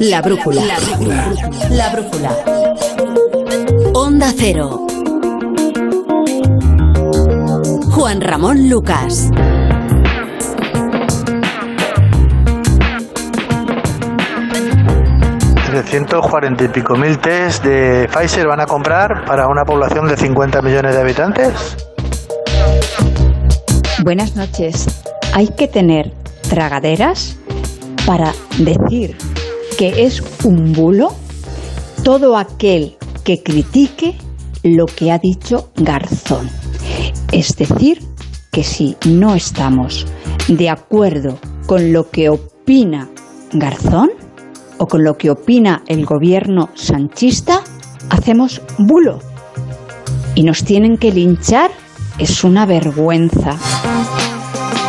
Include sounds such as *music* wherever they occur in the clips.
La brújula. La brújula. La brújula. Onda Cero. Juan Ramón Lucas. cuarenta y pico mil test de Pfizer van a comprar para una población de 50 millones de habitantes. Buenas noches. Hay que tener tragaderas para decir que es un bulo todo aquel que critique lo que ha dicho Garzón. Es decir, que si no estamos de acuerdo con lo que opina Garzón o con lo que opina el gobierno sanchista, hacemos bulo. Y nos tienen que linchar. Es una vergüenza.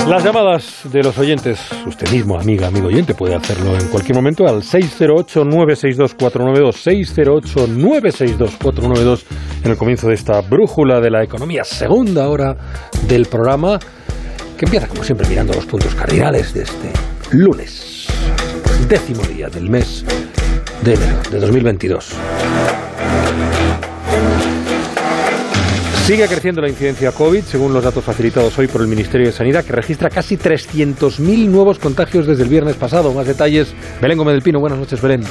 Las llamadas de los oyentes, usted mismo, amiga, amigo oyente, puede hacerlo en cualquier momento al 608-962-492, 608-962-492 en el comienzo de esta brújula de la economía, segunda hora del programa, que empieza como siempre mirando los puntos cardinales de este lunes, décimo día del mes de enero de 2022. Sigue creciendo la incidencia COVID, según los datos facilitados hoy por el Ministerio de Sanidad, que registra casi 300.000 nuevos contagios desde el viernes pasado. Más detalles, Belén Gómez del Pino. Buenas noches, Belén.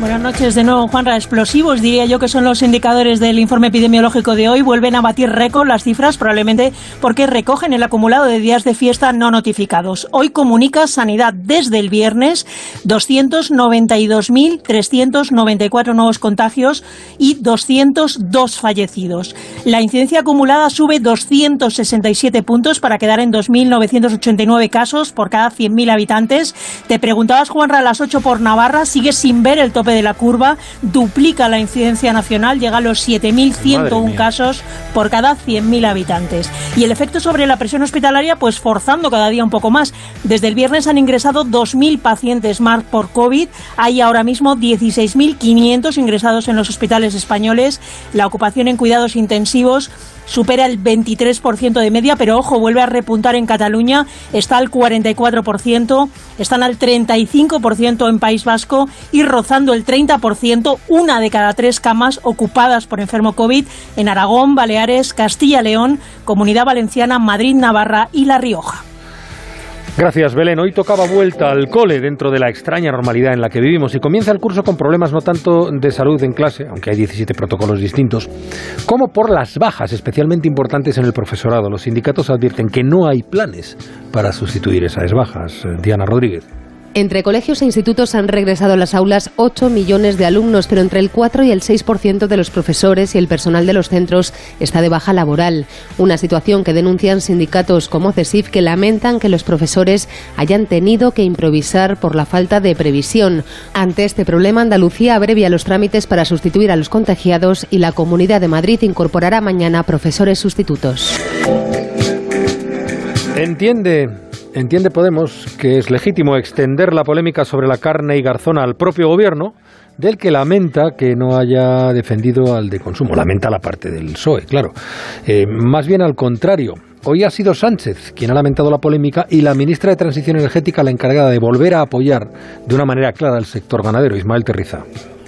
Buenas noches de nuevo, Juanra. Explosivos, diría yo que son los indicadores del informe epidemiológico de hoy. Vuelven a batir récord las cifras, probablemente porque recogen el acumulado de días de fiesta no notificados. Hoy comunica Sanidad desde el viernes 292.394 nuevos contagios y 202 fallecidos. La incidencia acumulada sube 267 puntos para quedar en 2.989 casos por cada 100.000 habitantes. Te preguntabas, Juanra, a las 8 por Navarra, sigues sin ver el tope de la curva, duplica la incidencia nacional, llega a los 7.101 casos por cada 100.000 habitantes. Y el efecto sobre la presión hospitalaria, pues forzando cada día un poco más. Desde el viernes han ingresado 2.000 pacientes más por COVID. Hay ahora mismo 16.500 ingresados en los hospitales españoles. La ocupación en cuidados intensivos supera el 23% de media, pero ojo, vuelve a repuntar en Cataluña, está al 44%, están al 35% en País Vasco y rozando el 30%, una de cada tres camas ocupadas por enfermo COVID en Aragón, Baleares, Castilla-León, Comunidad Valenciana, Madrid, Navarra y La Rioja. Gracias, Belén. Hoy tocaba vuelta al cole dentro de la extraña normalidad en la que vivimos y comienza el curso con problemas no tanto de salud en clase, aunque hay 17 protocolos distintos, como por las bajas especialmente importantes en el profesorado. Los sindicatos advierten que no hay planes para sustituir esas bajas. Diana Rodríguez. Entre colegios e institutos han regresado a las aulas 8 millones de alumnos, pero entre el 4 y el 6% de los profesores y el personal de los centros está de baja laboral. Una situación que denuncian sindicatos como CESIF que lamentan que los profesores hayan tenido que improvisar por la falta de previsión. Ante este problema, Andalucía abrevia los trámites para sustituir a los contagiados y la Comunidad de Madrid incorporará mañana profesores sustitutos. Entiende Entiende Podemos que es legítimo extender la polémica sobre la carne y garzona al propio gobierno, del que lamenta que no haya defendido al de consumo. Lamenta la parte del PSOE, claro. Eh, más bien al contrario. Hoy ha sido Sánchez quien ha lamentado la polémica y la ministra de Transición Energética la encargada de volver a apoyar de una manera clara al sector ganadero, Ismael Terriza.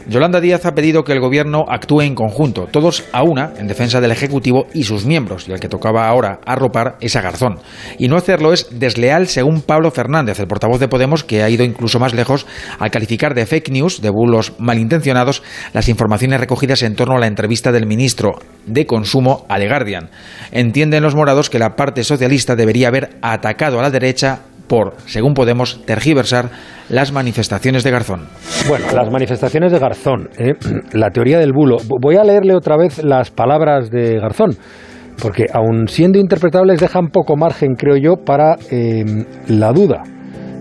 Yolanda Díaz ha pedido que el Gobierno actúe en conjunto, todos a una, en defensa del Ejecutivo y sus miembros, y el que tocaba ahora arropar es a Garzón. Y no hacerlo es desleal, según Pablo Fernández, el portavoz de Podemos, que ha ido incluso más lejos al calificar de fake news, de bulos malintencionados, las informaciones recogidas en torno a la entrevista del ministro de Consumo a The Guardian. Entienden los morados que la parte socialista debería haber atacado a la derecha por, según Podemos, tergiversar las manifestaciones de Garzón. Bueno, las manifestaciones de Garzón, ¿eh? *clears throat* la teoría del bulo. Voy a leerle otra vez las palabras de Garzón, porque aun siendo interpretables dejan poco margen, creo yo, para em, la duda.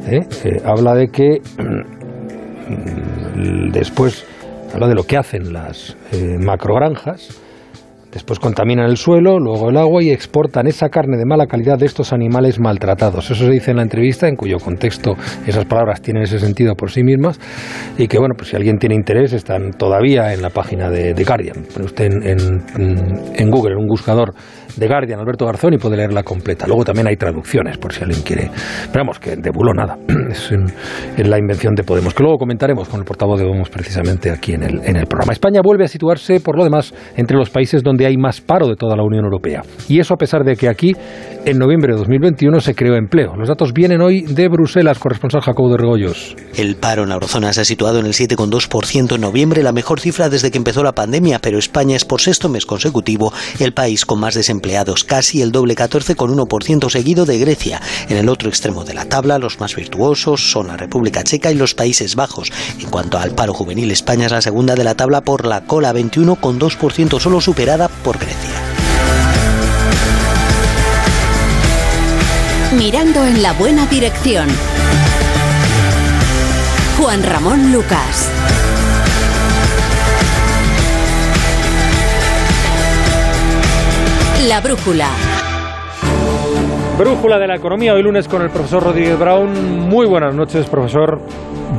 ¿eh? Eh, habla de que *clears throat* después, habla de lo que hacen las macrogranjas, Después contaminan el suelo, luego el agua y exportan esa carne de mala calidad de estos animales maltratados. Eso se dice en la entrevista, en cuyo contexto esas palabras tienen ese sentido por sí mismas. Y que, bueno, pues si alguien tiene interés, están todavía en la página de, The Guardian. Pone usted en, en, Google, en un buscador, The Guardian, Alberto Garzón, y puede leerla completa. Luego también hay traducciones, por si alguien quiere. Pero vamos, que de bulo nada. *clears throat* Es en, la invención de Podemos, que luego comentaremos con el portavoz de Podemos precisamente aquí en el, en el programa. España vuelve a situarse, por lo demás, entre los países donde hay más paro de toda la Unión Europea. Y eso a pesar de que aquí, en noviembre de 2021, se creó empleo. Los datos vienen hoy de Bruselas, corresponsal Jacobo de Regoyos. El paro en la eurozona se ha situado en el 7,2% en noviembre, la mejor cifra desde que empezó la pandemia, pero España es por sexto mes consecutivo el país con más desempleados, casi el doble 14,1% seguido de Grecia. En el otro extremo de la tabla, los más virtuosos son la República Checa y los Países Bajos. En cuanto al paro juvenil, España es la segunda de la tabla por la cola, 21,2%, solo superada por Grecia. Mirando en la buena dirección. Juan Ramón Lucas. La brújula. Brújula de la economía, hoy lunes con el profesor Rodríguez Brown. Muy buenas noches, profesor.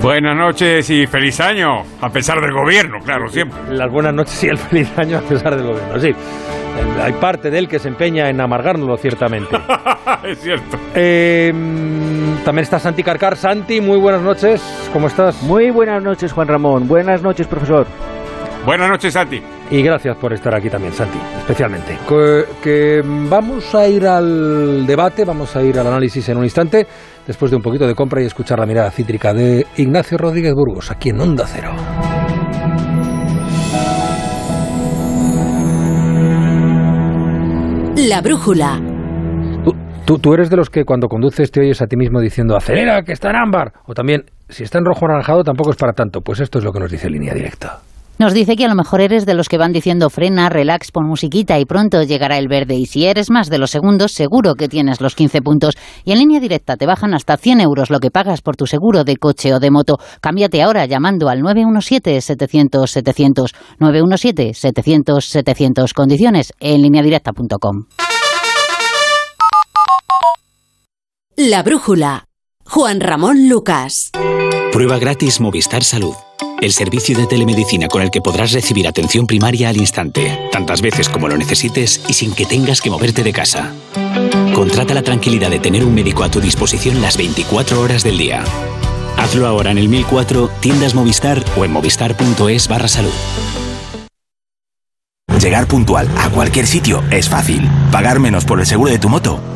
Buenas noches y feliz año, a pesar del gobierno, claro, siempre. Las buenas noches y el *laughs* feliz año a pesar del gobierno, sí. Hay parte de él que se empeña en amargárnoslo, ciertamente. *laughs* es cierto. Eh, también está Santi Carcar. Santi, muy buenas noches, ¿cómo estás? Muy buenas noches, Juan Ramón. Buenas noches, profesor. Buenas noches, Santi. Y gracias por estar aquí también, Santi, especialmente. Que, vamos a ir al debate, vamos a ir al análisis en un instante, después de un poquito de compra y escuchar la mirada cítrica de Ignacio Rodríguez Burgos, aquí en Onda Cero. La brújula. Tú, tú, eres de los que cuando conduces te oyes a ti mismo diciendo acelera, que está en ámbar. O también, si está en rojo anaranjado tampoco es para tanto. Pues esto es lo que nos dice Línea Directa. Nos dice que a lo mejor eres de los que van diciendo frena, relax, pon musiquita y pronto llegará el verde. Y si eres más de los segundos, seguro que tienes los 15 puntos. Y en línea directa te bajan hasta 100 euros lo que pagas por tu seguro de coche o de moto. Cámbiate ahora llamando al 917-700-700. 917-700-700. Condiciones en lineadirecta.com. La brújula. Juan Ramón Lucas. Prueba gratis Movistar Salud. El servicio de telemedicina con el que podrás recibir atención primaria al instante, tantas veces como lo necesites y sin que tengas que moverte de casa. Contrata la tranquilidad de tener un médico a tu disposición las 24 horas del día. Hazlo ahora en el 1004, tiendas Movistar o en movistar.es barra salud. Llegar puntual a cualquier sitio es fácil. Pagar menos por el seguro de tu moto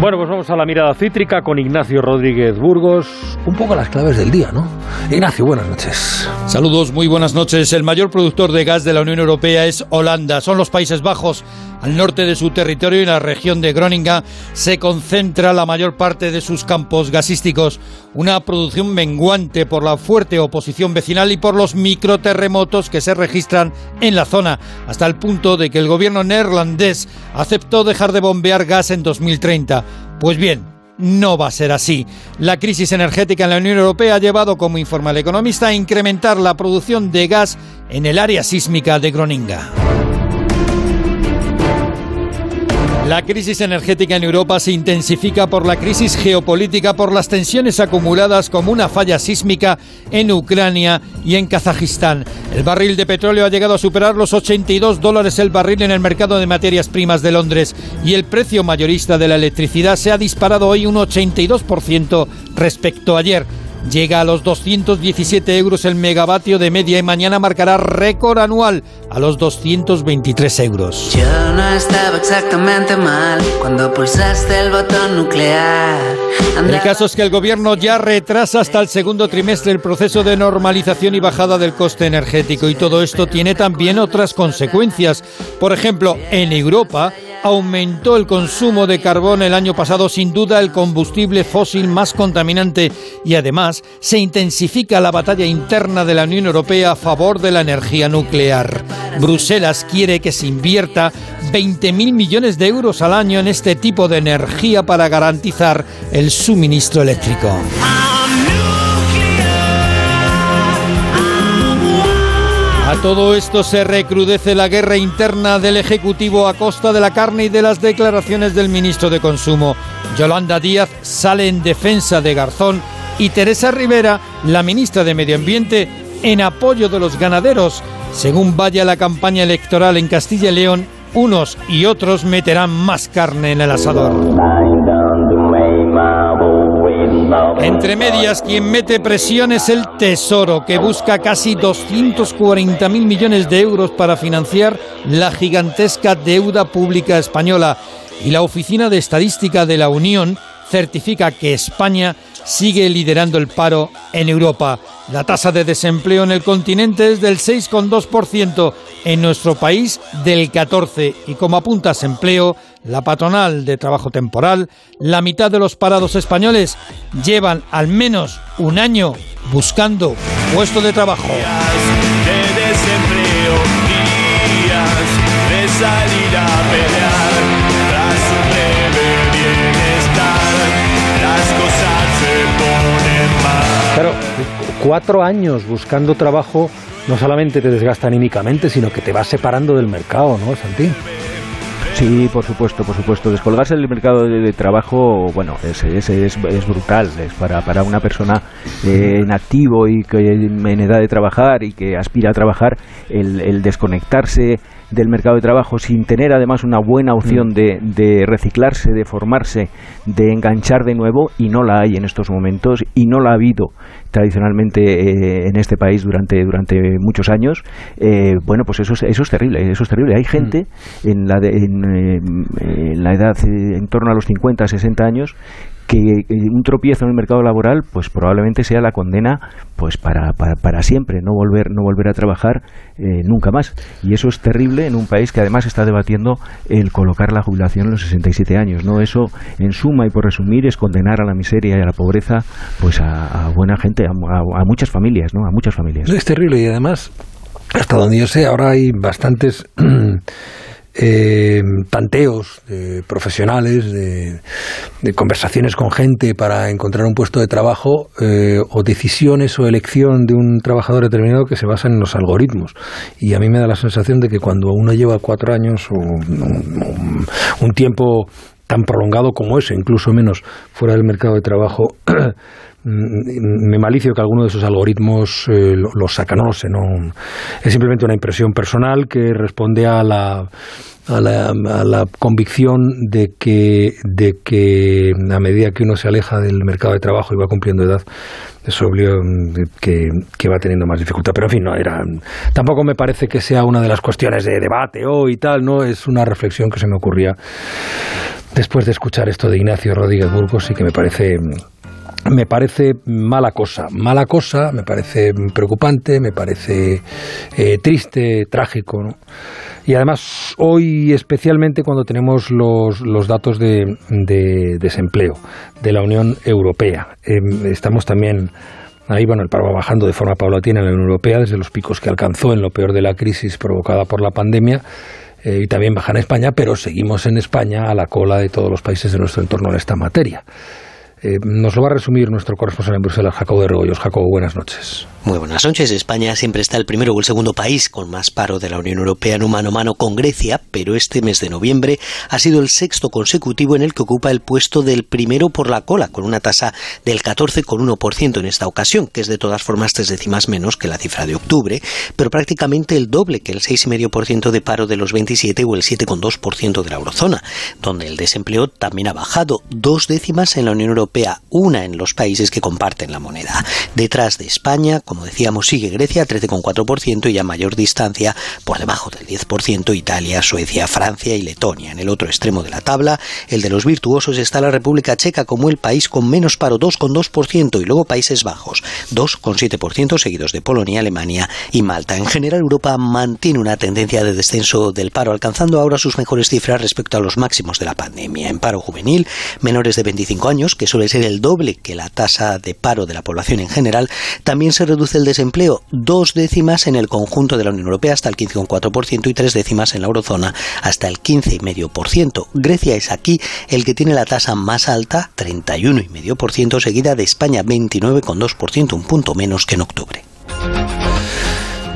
Bueno, pues vamos a la mirada cítrica con Ignacio Rodríguez Burgos. Un poco las claves del día, ¿no? Ignacio, buenas noches. Saludos, muy buenas noches. El mayor productor de gas de la Unión Europea es Holanda. Son los Países Bajos. Al norte de su territorio, en la región de Groninga, se concentra la mayor parte de sus campos gasísticos. Una producción menguante por la fuerte oposición vecinal y por los microterremotos que se registran en la zona, hasta el punto de que el gobierno neerlandés aceptó dejar de bombear gas en 2030. Pues bien, no va a ser así. La crisis energética en la Unión Europea ha llevado, como informa el economista, a incrementar la producción de gas en el área sísmica de Groninga. La crisis energética en Europa se intensifica por la crisis geopolítica, por las tensiones acumuladas como una falla sísmica en Ucrania y en Kazajistán. El barril de petróleo ha llegado a superar los 82 dólares el barril en el mercado de materias primas de Londres y el precio mayorista de la electricidad se ha disparado hoy un 82% respecto a ayer llega a los 217 euros el megavatio de media y mañana marcará récord anual a los 223 euros. Yo no estaba exactamente mal cuando pulsaste el botón nuclear. El caso es que el gobierno ya retrasa hasta el segundo trimestre el proceso de normalización y bajada del coste energético y todo esto tiene también otras consecuencias. Por ejemplo, en Europa aumentó el consumo de carbón el año pasado, sin duda el combustible fósil más contaminante y además se intensifica la batalla interna de la Unión Europea a favor de la energía nuclear. Bruselas quiere que se invierta 20.000 millones de euros al año en este tipo de energía para garantizar el suministro eléctrico. A todo esto se recrudece la guerra interna del Ejecutivo a costa de la carne y de las declaraciones del ministro de Consumo. Yolanda Díaz sale en defensa de Garzón y Teresa Rivera, la ministra de Medio Ambiente, en apoyo de los ganaderos. Según vaya la campaña electoral en Castilla y León, unos y otros meterán más carne en el asador. Entre medias, quien mete presión es el Tesoro, que busca casi 240.000 millones de euros para financiar la gigantesca deuda pública española. Y la Oficina de Estadística de la Unión certifica que España sigue liderando el paro en Europa. La tasa de desempleo en el continente es del 6,2%, en nuestro país del 14%. Y como apuntas empleo, la patronal de trabajo temporal, la mitad de los parados españoles llevan al menos un año buscando puesto de trabajo. Cuatro años buscando trabajo no solamente te desgasta anímicamente, sino que te va separando del mercado, ¿no, Santi? Sí, por supuesto, por supuesto. Descolgarse del mercado de, trabajo, bueno, es, es brutal. Es para, para una persona eh, en activo y que en edad de trabajar y que aspira a trabajar, el, el desconectarse del mercado de trabajo sin tener además una buena opción de, de reciclarse, de formarse, de enganchar de nuevo y no la hay en estos momentos y no la ha habido tradicionalmente eh, en este país durante durante muchos años eh, bueno pues eso es, eso es terrible eso es terrible. Hay gente en la de- en, eh, en la edad en torno a los 50 60 años que eh, un tropiezo en el mercado laboral pues probablemente sea la condena pues para, para, para siempre no volver no volver a trabajar eh, nunca más. Y eso es terrible en un país que además está debatiendo el colocar la jubilación en los 67 años no eso en suma y por resumir es condenar a la miseria y a la pobreza pues a, a buena gente a, a- muchas familias no a muchas familias. Es terrible y además, hasta donde yo sé, ahora hay bastantes *clears throat* eh, tanteos de profesionales, de, de conversaciones con gente para encontrar un puesto de trabajo eh, o decisiones o elección de un trabajador determinado que se basan en los algoritmos. Y a mí me da la sensación de que cuando uno lleva cuatro años o un, tiempo tan prolongado como ese, incluso menos fuera del mercado de trabajo, *clears throat* me malicio que alguno de esos algoritmos eh, lo- los saca, no lo sé, no, es simplemente una impresión personal que responde a la, a la, a la convicción de que, de que a medida que uno se aleja del mercado de trabajo y va cumpliendo edad, es obvio mm, que, que va teniendo más dificultad. Pero en fin, no era, tampoco me parece que sea una de las cuestiones de debate hoy y tal, no es una reflexión que se me ocurría después de escuchar esto de Ignacio Rodríguez Burgos y que me parece me parece mala cosa, mala cosa, me parece preocupante, me parece eh, triste, trágico. Y además hoy especialmente cuando tenemos los, los datos de, de desempleo de la Unión Europea, Em, estamos también Ahí, bueno, el paro va bajando de forma paulatina en la Unión Europea desde los picos que alcanzó en lo peor de la crisis provocada por la pandemia eh, y también baja en España, pero seguimos en España a la cola de todos los países de nuestro entorno en esta materia. Eh, nos lo va a resumir nuestro corresponsal en Bruselas, Jacobo de Regoyos. Jacobo, buenas noches. Muy buenas noches. España siempre está el primero o el segundo país con más paro de la Unión Europea en un mano a mano con Grecia, pero este mes de noviembre ha sido el sexto consecutivo en el que ocupa el puesto del primero por la cola, con una tasa del 14,1% en esta ocasión, que es de todas formas tres décimas menos que la cifra de octubre, pero prácticamente el doble que el 6,5% de paro de los 27 o el 7,2% de la eurozona, donde el desempleo también ha bajado dos décimas en la Unión Europea, una en los países que comparten la moneda. Detrás de España, como decíamos, sigue Grecia 13,4% y a mayor distancia, por debajo del 10%, Italia, Suecia, Francia y Letonia. En el otro extremo de la tabla, el de los virtuosos, está la República Checa como el país con menos paro, 2,2%, y luego Países Bajos, 2,7%, seguidos de Polonia, Alemania y Malta. En general, Europa mantiene una tendencia de descenso del paro, alcanzando ahora sus mejores cifras respecto a los máximos de la pandemia. En paro juvenil, menores de 25 años, que suele ser el doble que la tasa de paro de la población en general, también se reduce el desempleo, dos décimas en el conjunto de la Unión Europea hasta el 15,4% y tres décimas en la eurozona hasta el 15,5%. Grecia es aquí el que tiene la tasa más alta, 31,5%, seguida de España, 29,2%, un punto menos que en octubre.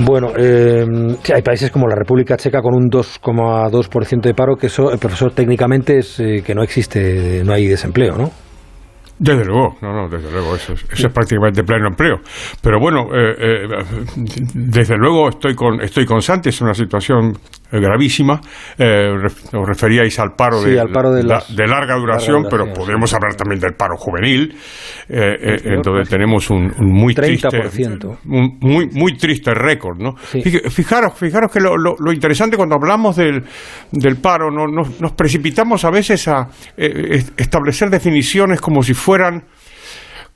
Bueno, eh, hay países como la República Checa con un 2,2% de paro, que eso, el profesor, técnicamente es eh, que no existe, no hay desempleo, ¿no? Desde luego, no, no, desde luego, eso es, eso es prácticamente pleno empleo. Pero bueno, eh, eh, desde luego estoy con, estoy con Santi, es una situación gravísima. Eh, os referíais al paro, Sí, de, al paro de la- las- de larga duración, larga pero podemos hablar también del paro juvenil, eh, eh, en donde pues, tenemos un, un muy 30%. triste, un muy, muy triste récord, ¿no? Fij- Fijaros, fijaros que lo, lo- lo interesante cuando hablamos del, del paro, no, no- nos precipitamos a veces a eh, est- establecer definiciones como si fueran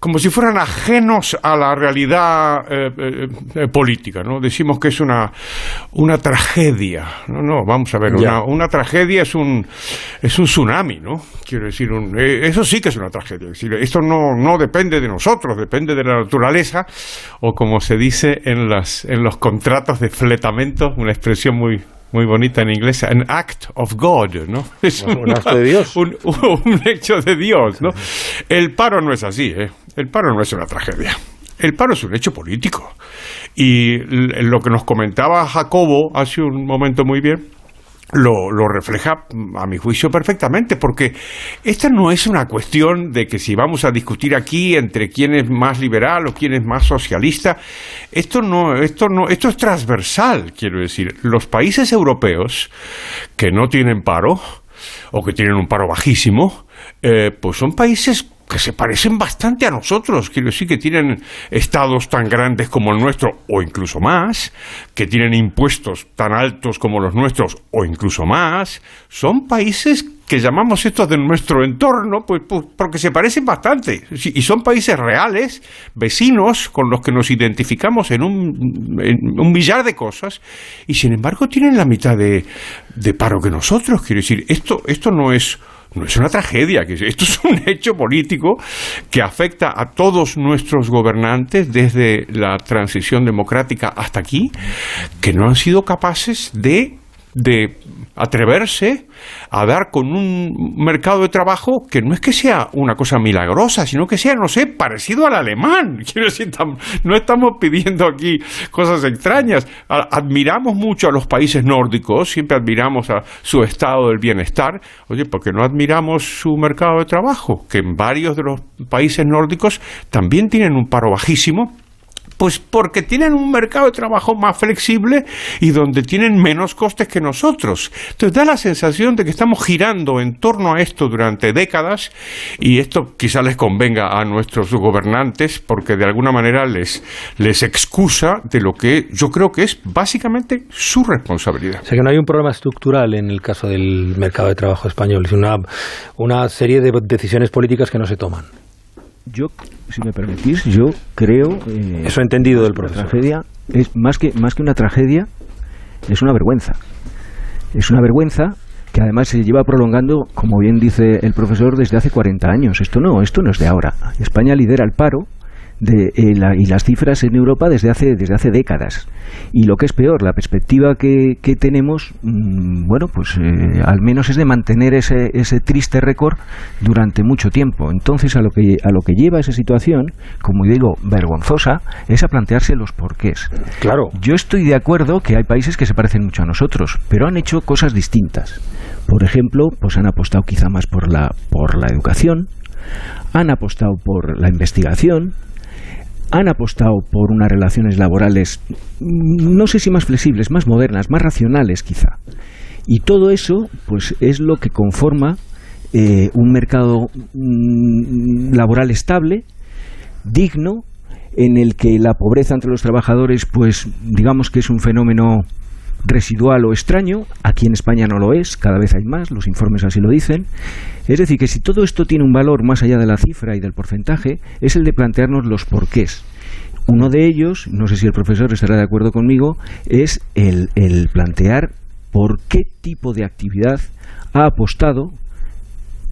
como si fueran ajenos a la realidad eh, eh, eh, política, ¿no? Decimos que es una, una tragedia. No, no, vamos a ver, una, una tragedia es un, es un tsunami, ¿no? Quiero decir, un- eh, eso sí que es una tragedia. Es decir, esto no, no depende de nosotros, depende de la naturaleza, o como se dice en, las, en los contratos de fletamento, una expresión muy, muy bonita en inglés, an act of God, ¿no? Es Un acto de Dios. Un, un hecho de Dios, ¿no? El paro no es así, ¿eh? El paro no es una tragedia. El paro es un hecho político. Y lo que nos comentaba Jacobo hace un momento muy bien, lo, lo refleja, a mi juicio, perfectamente, porque esta no es una cuestión de que si vamos a discutir aquí entre quién es más liberal o quién es más socialista, esto no, esto no, esto es transversal, quiero decir. Los países europeos que no tienen paro, o que tienen un paro bajísimo, eh, pues son países que se parecen bastante a nosotros, quiero decir que tienen estados tan grandes como el nuestro o incluso más, que tienen impuestos tan altos como los nuestros o incluso más, son países que llamamos estos de nuestro entorno, pues, pues, porque se parecen bastante, y son países reales, vecinos, con los que nos identificamos en un, en un millar de cosas, y sin embargo tienen la mitad de, de paro que nosotros, quiero decir, esto, esto no es no es una tragedia, esto es un hecho político que afecta a todos nuestros gobernantes desde la transición democrática hasta aquí, que no han sido capaces de, de atreverse a dar con un mercado de trabajo que no es que sea una cosa milagrosa, sino que sea, no sé, parecido al alemán. *laughs* Quiero decir, no estamos pidiendo aquí cosas extrañas. Admiramos mucho a los países nórdicos, siempre admiramos a su estado del bienestar. Oye, porque no admiramos su mercado de trabajo? Que en varios de los países nórdicos también tienen un paro bajísimo. Pues porque tienen un mercado de trabajo más flexible y donde tienen menos costes que nosotros. Entonces da la sensación de que estamos girando en torno a esto durante décadas y esto quizá les convenga a nuestros gobernantes porque de alguna manera les, les excusa de lo que yo creo que es básicamente su responsabilidad. O sea que no hay un problema estructural en el caso del mercado de trabajo español, es una, una serie de decisiones políticas que no se toman. Yo, si me permitís, yo creo... eh, Eso he entendido del la profesor. tragedia es más que, más que una tragedia, es una vergüenza. Es una vergüenza que además se lleva prolongando, como bien dice el profesor, desde hace 40 años. Esto no, esto no es de ahora. España lidera el paro de, eh, la- y las cifras en Europa desde hace, desde hace décadas. Y lo que es peor, la perspectiva que, que tenemos, mm, bueno, pues eh, al menos es de mantener ese, ese triste récord durante mucho tiempo. Entonces, a lo, que, a lo que lleva esa situación, como digo, vergonzosa, es a plantearse los porqués. Claro. Yo estoy de acuerdo que hay países que se parecen mucho a nosotros, pero han hecho cosas distintas. Por ejemplo, pues han apostado quizá más por la, por la educación, han apostado por la investigación, han apostado por unas relaciones laborales, mm, no sé si más flexibles, más modernas, más racionales quizá. Y todo eso, pues es lo que conforma eh, un mercado mm, laboral estable, digno en el que la pobreza entre los trabajadores, pues digamos que es un fenómeno residual o extraño, aquí en España no lo es, cada vez hay más, los informes así lo dicen. Es decir, que si todo esto tiene un valor más allá de la cifra y del porcentaje, es el de plantearnos los porqués. Uno de ellos, no sé si el profesor estará de acuerdo conmigo, es el, el plantear por qué tipo de actividad ha apostado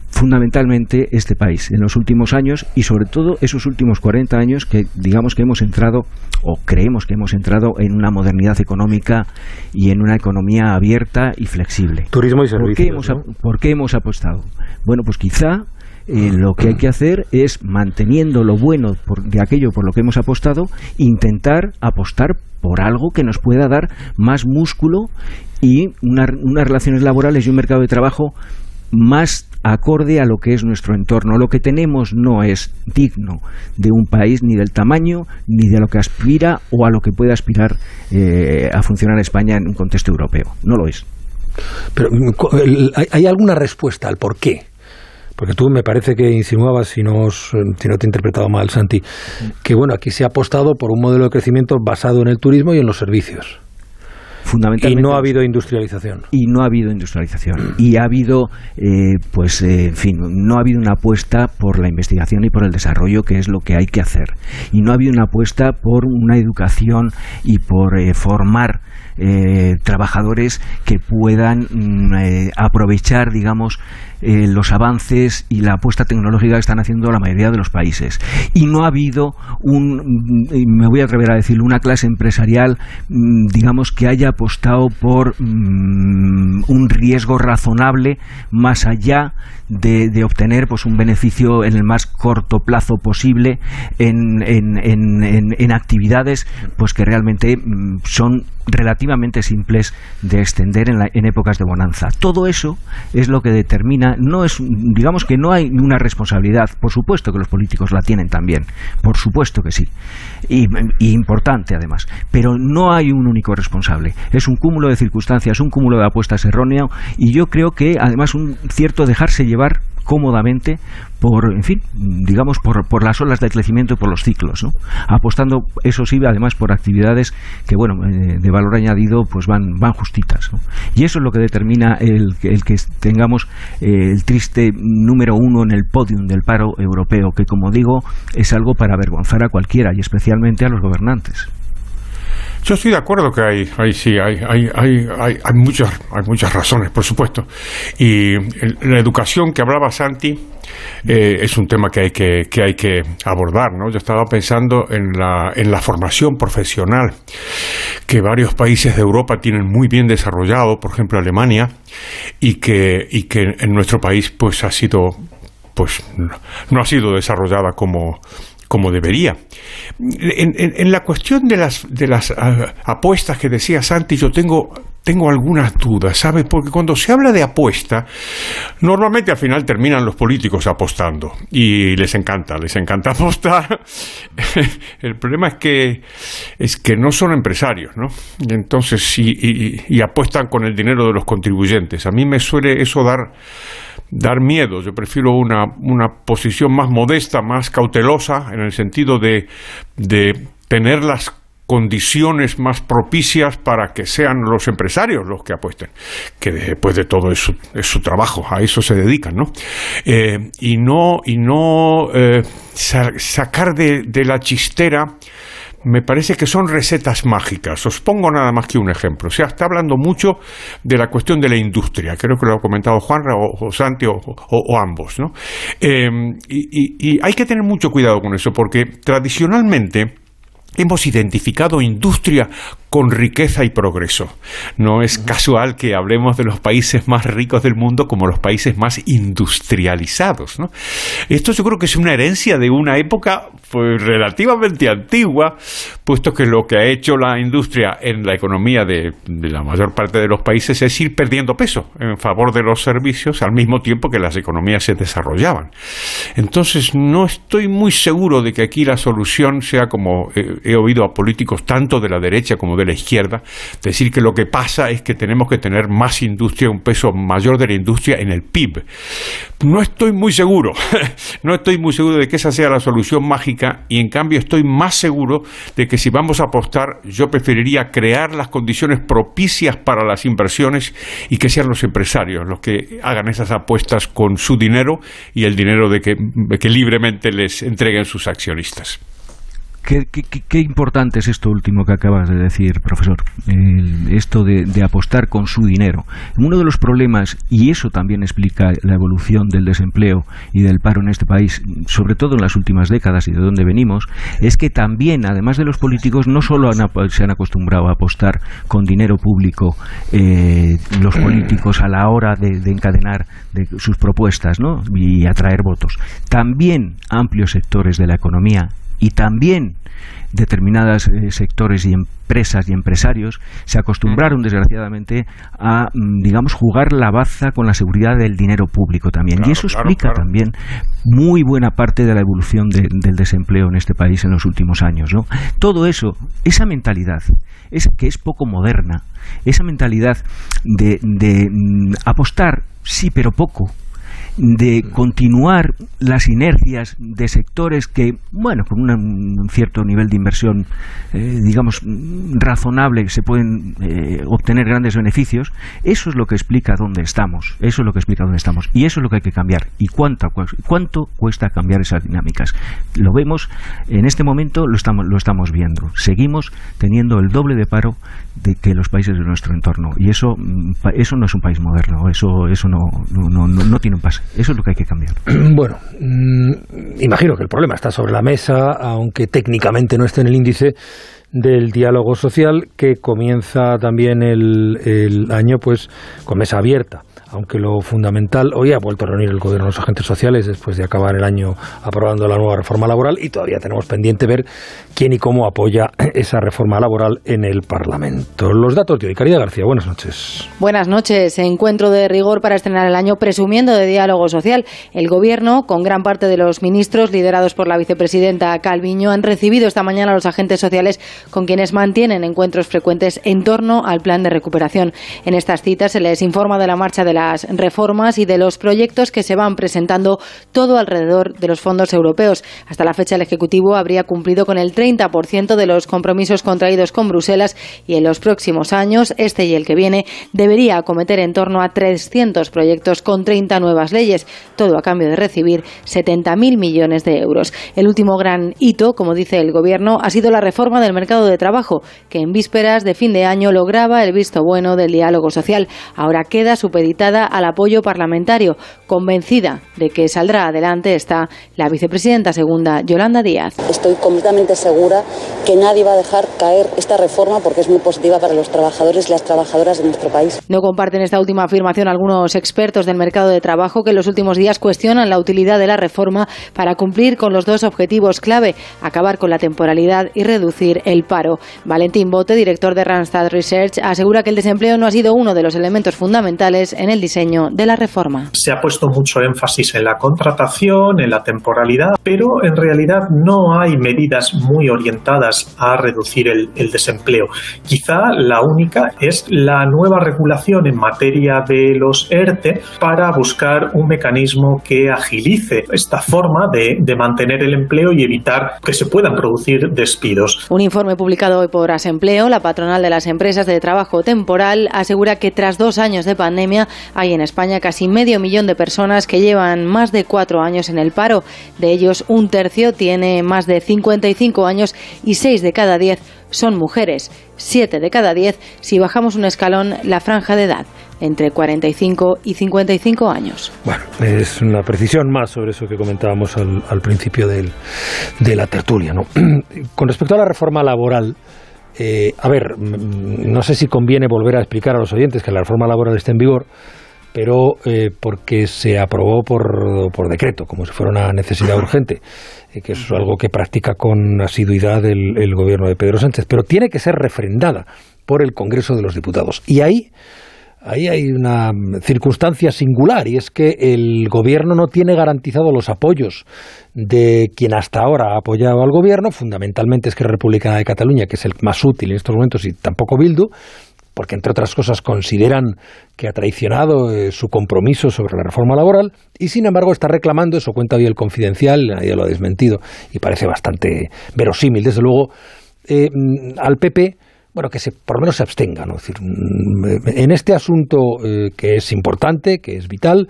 fundamentalmente este país en los últimos años y sobre todo esos últimos 40 años que digamos que hemos entrado o creemos que hemos entrado en una modernidad económica y en una economía abierta y flexible. Turismo y ¿Por qué servicios. hemos, por qué hemos apostado? Bueno, pues quizá eh, lo que hay que hacer es, manteniendo lo bueno por- de aquello por lo que hemos apostado, intentar apostar por algo que nos pueda dar más músculo y una- unas relaciones laborales y un mercado de trabajo más acorde a lo que es nuestro entorno. Lo que tenemos no es digno de un país ni del tamaño ni de lo que aspira o a lo que puede aspirar eh, a funcionar España en un contexto europeo. No lo es. Pero mm, ¿hay, alguna respuesta al por qué? Porque tú me parece que insinuabas, si no, os- si no te he interpretado mal, Santi, que bueno, aquí se ha apostado por un modelo de crecimiento basado en el turismo y en los servicios. Y no ha habido industrialización. y no ha habido industrialización y ha habido eh, pues eh, en fin no ha habido una apuesta por la investigación y por el desarrollo que es lo que hay que hacer y no ha habido una apuesta por una educación y por eh, formar eh, trabajadores que puedan mm, eh, aprovechar digamos eh, los avances y la apuesta tecnológica que están haciendo la mayoría de los países. Y no ha habido un, mm, me voy a atrever a decirlo, una clase empresarial, mm, digamos, que haya apostado por un riesgo razonable más allá de, obtener pues un beneficio en el más corto plazo posible en, en- en- en- actividades pues que realmente son relativamente simples de extender en, la- en épocas de bonanza. Todo eso es lo que determina, no es, digamos que no hay una responsabilidad, por supuesto que los políticos la tienen también, por supuesto que sí, y, y importante además, pero no hay un único responsable, es un cúmulo de circunstancias, un cúmulo de apuestas erróneo. Y yo creo que además un cierto dejarse llevar cómodamente por, en fin, digamos, por, por las olas de crecimiento y por los ciclos, apostando, eso sí, además por actividades que, bueno, eh, de valor añadido, pues van, van justitas. Y eso es lo que determina el, que- el que tengamos eh, el triste número uno en el podium del paro europeo, que, como digo, es algo para avergonzar a cualquiera y especialmente a los gobernantes. Yo estoy de acuerdo que hay, hay sí, hay, hay, hay, hay, hay muchas, hay muchas razones, por supuesto. Y la educación que hablaba Santi eh, es un tema que hay que, que hay que abordar, ¿no? Yo estaba pensando en la, en la formación profesional que varios países de Europa tienen muy bien desarrollado, por ejemplo Alemania, y que, y que en nuestro país pues ha sido pues no ha sido desarrollada como como debería. En, la cuestión de las, de las ah, apuestas que decía Santi, yo tengo, tengo algunas dudas, ¿sabes? Porque cuando se habla de apuesta, normalmente al final terminan los políticos apostando y les encanta, les encanta *laughs* apostar. El problema es que, es que no son empresarios, ¿no? Entonces, y, y- y apuestan con el dinero de los contribuyentes. A mí me suele eso dar dar miedo. Yo prefiero una, una posición más modesta, más cautelosa, en el sentido de, de tener las condiciones más propicias para que sean los empresarios los que apuesten, que después de todo es su, es su trabajo, a eso se dedican, ¿no? Eh, y no, y no eh, sa- sacar de, la chistera me parece que son recetas mágicas. Os pongo nada más que un ejemplo. O sea, está hablando mucho de la cuestión de la industria. Creo que lo ha comentado Juanra o, Santi o, ambos. ¿no? Eh, y hay que tener mucho cuidado con eso porque tradicionalmente hemos identificado industria con riqueza y progreso. No es casual que hablemos de los países más ricos del mundo como los países más industrializados. ¿no? Esto yo creo que es una herencia de una época pues, relativamente antigua, puesto que lo que ha hecho la industria en la economía de, de la mayor parte de los países es ir perdiendo peso en favor de los servicios al mismo tiempo que las economías se desarrollaban. Entonces no estoy muy seguro de que aquí la solución sea como eh, he oído a políticos tanto de la derecha como de la izquierda decir que lo que pasa es que tenemos que tener más industria, un peso mayor de la industria en el PIB. No estoy muy seguro, *laughs* no estoy muy seguro de que esa sea la solución mágica y en cambio estoy más seguro de que si vamos a apostar, yo preferiría crear las condiciones propicias para las inversiones y que sean los empresarios los que hagan esas apuestas con su dinero y el dinero de que, libremente les entreguen sus accionistas. Qué, qué, qué- importante es esto último que acabas de decir, profesor, esto de, apostar con su dinero. Uno de los problemas, y eso también explica la evolución del desempleo y del paro en este país, sobre todo en las últimas décadas y de donde venimos, es que también, además de los políticos, no solo han se han acostumbrado a apostar con dinero público eh, los políticos a la hora de, de encadenar de sus propuestas ¿no? y atraer votos, también amplios sectores de la economía y también determinados eh, sectores y empresas y empresarios se acostumbraron desgraciadamente a mm, digamos jugar la baza con la seguridad del dinero público también y eso claro, explica claro. también muy buena parte de la evolución de- del desempleo en este país en los últimos años ¿no? todo eso esa mentalidad es que es poco moderna esa mentalidad de, de mm, apostar sí pero poco de continuar las inercias de sectores que, bueno, con un cierto nivel de inversión, eh, digamos, razonable, se pueden eh, obtener grandes beneficios, eso es lo que explica dónde estamos, eso es lo que explica dónde estamos, y eso es lo que hay que cambiar. ¿Y cuánto, cuánto cuesta cambiar esas dinámicas? Lo vemos, en este momento lo estamos, lo estamos viendo. Seguimos teniendo el doble de paro de que los países de nuestro entorno, y eso, mm, eso no es un país moderno, eso, eso no, no, no- no tiene Eso es lo que hay que cambiar. *clears throat* Bueno, mm, imagino que el problema está sobre la mesa, aunque técnicamente no esté en el índice del diálogo social que comienza también el, el año pues con mesa abierta aunque lo fundamental hoy ha vuelto a reunir el gobierno los agentes sociales después de acabar el año aprobando la nueva reforma laboral y todavía tenemos pendiente ver quién y cómo apoya *clears throat* esa reforma laboral en el Parlamento. Los datos de hoy. Caridad García, buenas noches. Buenas noches. Encuentro de rigor para estrenar el año presumiendo de diálogo social. El Gobierno, con gran parte de los ministros liderados por la vicepresidenta Calviño, han recibido esta mañana a los agentes sociales con quienes mantienen encuentros frecuentes en torno al plan de recuperación. En estas citas se les informa de la marcha de las reformas y de los proyectos que se van presentando todo alrededor de los fondos europeos. Hasta la fecha el Ejecutivo habría cumplido con el 30% de los compromisos contraídos con Bruselas y en los próximos años, este y el que viene, debería acometer en torno a 300 proyectos con 30 nuevas leyes, todo a cambio de recibir 70.000 millones de euros. El último gran hito, como dice el Gobierno, ha sido la reforma del mercado de trabajo, que en vísperas de fin de año lograba el visto bueno del diálogo social. Ahora queda al apoyo parlamentario. Convencida de que saldrá adelante está la vicepresidenta segunda, Yolanda Díaz. Estoy completamente segura que nadie va a dejar caer esta reforma porque es muy positiva para los trabajadores y las trabajadoras de nuestro país. No comparten esta última afirmación algunos expertos del mercado de trabajo que en los últimos días cuestionan la utilidad de la reforma para cumplir con los dos objetivos clave, acabar con la temporalidad y reducir el paro. Valentín Bote, director de Randstad Research, asegura que el desempleo no ha sido uno de los elementos fundamentales en el diseño de la reforma. Se ha puesto mucho énfasis en la contratación, en la temporalidad, pero en realidad no hay medidas muy orientadas a reducir el, el desempleo. Quizá la única es la nueva regulación en materia de los ERTE para buscar un mecanismo que agilice esta forma de, de mantener el empleo y evitar que se puedan producir despidos. Un informe publicado hoy por Asempleo, la patronal de las empresas de trabajo temporal, asegura que tras dos años de pandemia hay en España casi medio millón de personas que llevan más de cuatro años en el paro. De ellos, un tercio tiene más de 55 años y seis de cada diez son mujeres. Siete de cada diez si bajamos un escalón la franja de edad, entre 45 y 55 años. Bueno, es una precisión más sobre eso que comentábamos al, al principio del- de la tertulia. ¿no? *clears throat* Con respecto a la reforma laboral, eh, a ver, mm, no sé si conviene volver a explicar a los oyentes que la reforma laboral está en vigor, pero eh, porque se aprobó por, por decreto, como si fuera una necesidad urgente, eh, que es algo que practica con asiduidad el, el gobierno de Pedro Sánchez, pero tiene que ser refrendada por el Congreso de los Diputados. Y ahí ahí hay una circunstancia singular y es que el gobierno no tiene garantizado los apoyos de quien hasta ahora ha apoyado al gobierno, fundamentalmente es que República de Cataluña, que es el más útil en estos momentos, y tampoco Bildu, porque entre otras cosas consideran que ha traicionado eh, su compromiso sobre la reforma laboral y sin embargo está reclamando, eso cuenta bien el confidencial, nadie lo ha desmentido y parece bastante verosímil, desde luego, eh, mm, al PP bueno, que se, por lo menos se abstenga. ¿no? decir, mm, en este asunto eh, que es importante, que es vital,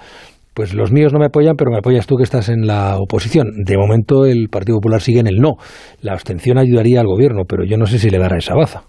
pues los míos no me apoyan, pero me apoyas tú que estás en la oposición. De momento el Partido Popular sigue en el no. La abstención ayudaría al gobierno, pero yo no sé si le dará esa baza.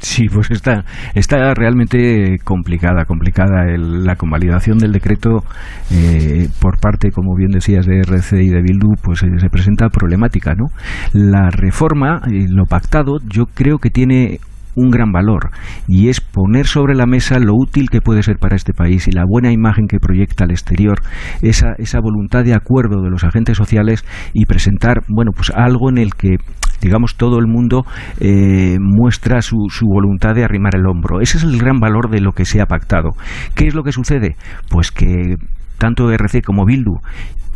Sí, pues está, está realmente complicada, complicada la convalidación del decreto eh, por parte, como bien decías, de RC y de Bildu, pues eh, se presenta problemática, ¿no? La reforma, eh, lo pactado, yo creo que tiene un gran valor y es poner sobre la mesa lo útil que puede ser para este país y la buena imagen que proyecta al exterior, esa, esa voluntad de acuerdo de los agentes sociales y presentar, bueno, pues algo en el que digamos, todo el mundo eh, muestra su, su, voluntad de arrimar el hombro. Ese es el gran valor de lo que se ha pactado. ¿Qué es lo que sucede? Pues que tanto RC como Bildu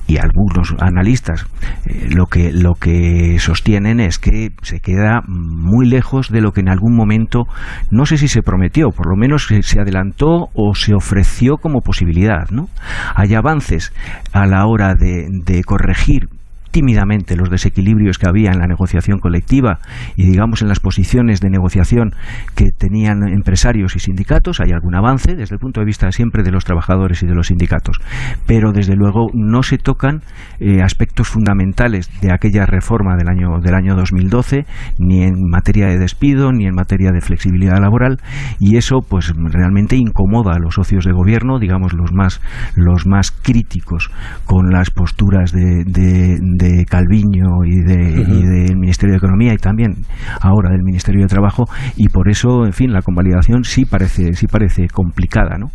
y algunos analistas eh, lo que lo que sostienen es que se queda muy lejos de lo que en algún momento no sé si se prometió por lo menos se, adelantó o se ofreció como posibilidad no hay avances a la hora de corregir tímidamente los desequilibrios que había en la negociación colectiva y digamos en las posiciones de negociación que tenían empresarios y sindicatos, hay algún avance desde el punto de vista siempre de los trabajadores y de los sindicatos, pero desde luego no se tocan eh, aspectos fundamentales de aquella reforma del año del año 2012 ni en materia de despido ni en materia de flexibilidad laboral y eso pues realmente incomoda a los socios de gobierno, digamos los más los más críticos con las posturas de, de Calviño y, de, uh -huh. y del Ministerio de Economía y también ahora del Ministerio de Trabajo y por eso, en fin, la convalidación sí parece, sí parece complicada, ¿no?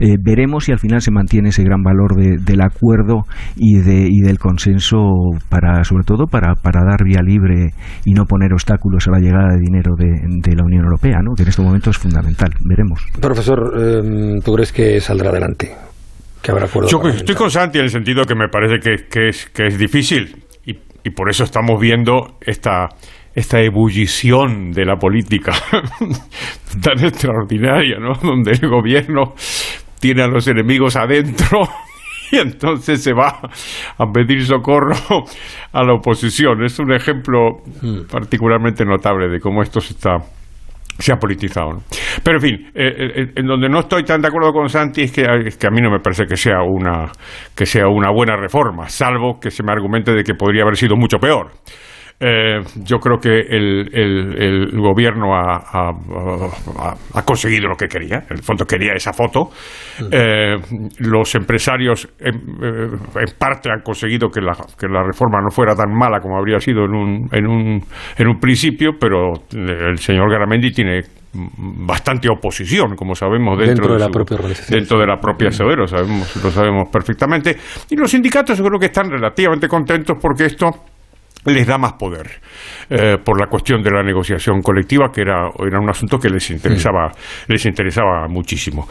Eh, veremos si al final se mantiene ese gran valor de, del acuerdo y, de, y del consenso para, sobre todo, para, para dar vía libre y no poner obstáculos a la llegada de dinero de, de la Unión Europea, ¿no? Que en este momento es fundamental. Veremos. Profesor, eh, ¿tú crees que saldrá adelante? Que habrá acuerdo Yo estoy con Santi en el sentido que me parece que, que, es, que es difícil y, y por eso estamos viendo esta, esta ebullición de la política *laughs* tan extraordinaria, ¿no? Donde el gobierno tiene a los enemigos adentro *laughs* y entonces se va a pedir socorro a la oposición. Es un ejemplo mm. particularmente notable de cómo esto se está se ha politizado. ¿no? Pero en fin, eh, eh, en donde no estoy tan de acuerdo con Santi es que, es que, a mí no me parece que sea una que sea una buena reforma, salvo que se me argumente de que podría haber sido mucho peor. Eh, yo creo que el, el, el gobierno ha, ha, conseguido lo que quería. En el fondo quería esa foto. Eh, los empresarios, en, eh, en, parte, han conseguido que la, que la reforma no fuera tan mala como habría sido en un, en un, en un principio, pero el señor Garamendi tiene bastante oposición, como sabemos, dentro, dentro de, de, la su, propia organización. Dentro de la propia SOE, sabemos, lo sabemos perfectamente. Y los sindicatos yo creo que están relativamente contentos porque esto les da más poder eh, por la cuestión de la negociación colectiva que era, era un asunto que les interesaba mm. les interesaba muchísimo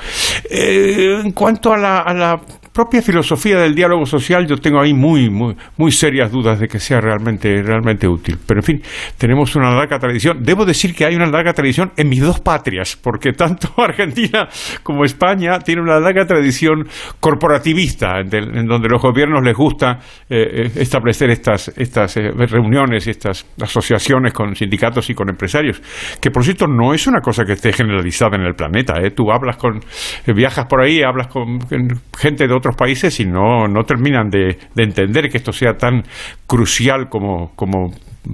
eh, en cuanto a la, a la propia filosofía del diálogo social yo tengo ahí muy, muy, muy serias dudas de que sea realmente, realmente útil. Pero en fin, tenemos una larga tradición. Debo decir que hay una larga tradición en mis dos patrias, porque tanto *laughs* Argentina como España tienen una larga tradición corporativista, en, de, en donde los gobiernos les gusta eh, establecer estas, estas eh, reuniones, estas asociaciones con sindicatos y con empresarios, que por cierto no es una cosa que esté generalizada en el planeta. ¿eh? Tú hablas con, viajas por ahí, hablas con gente de otros países y no, no terminan de, de, entender que esto sea tan crucial como, como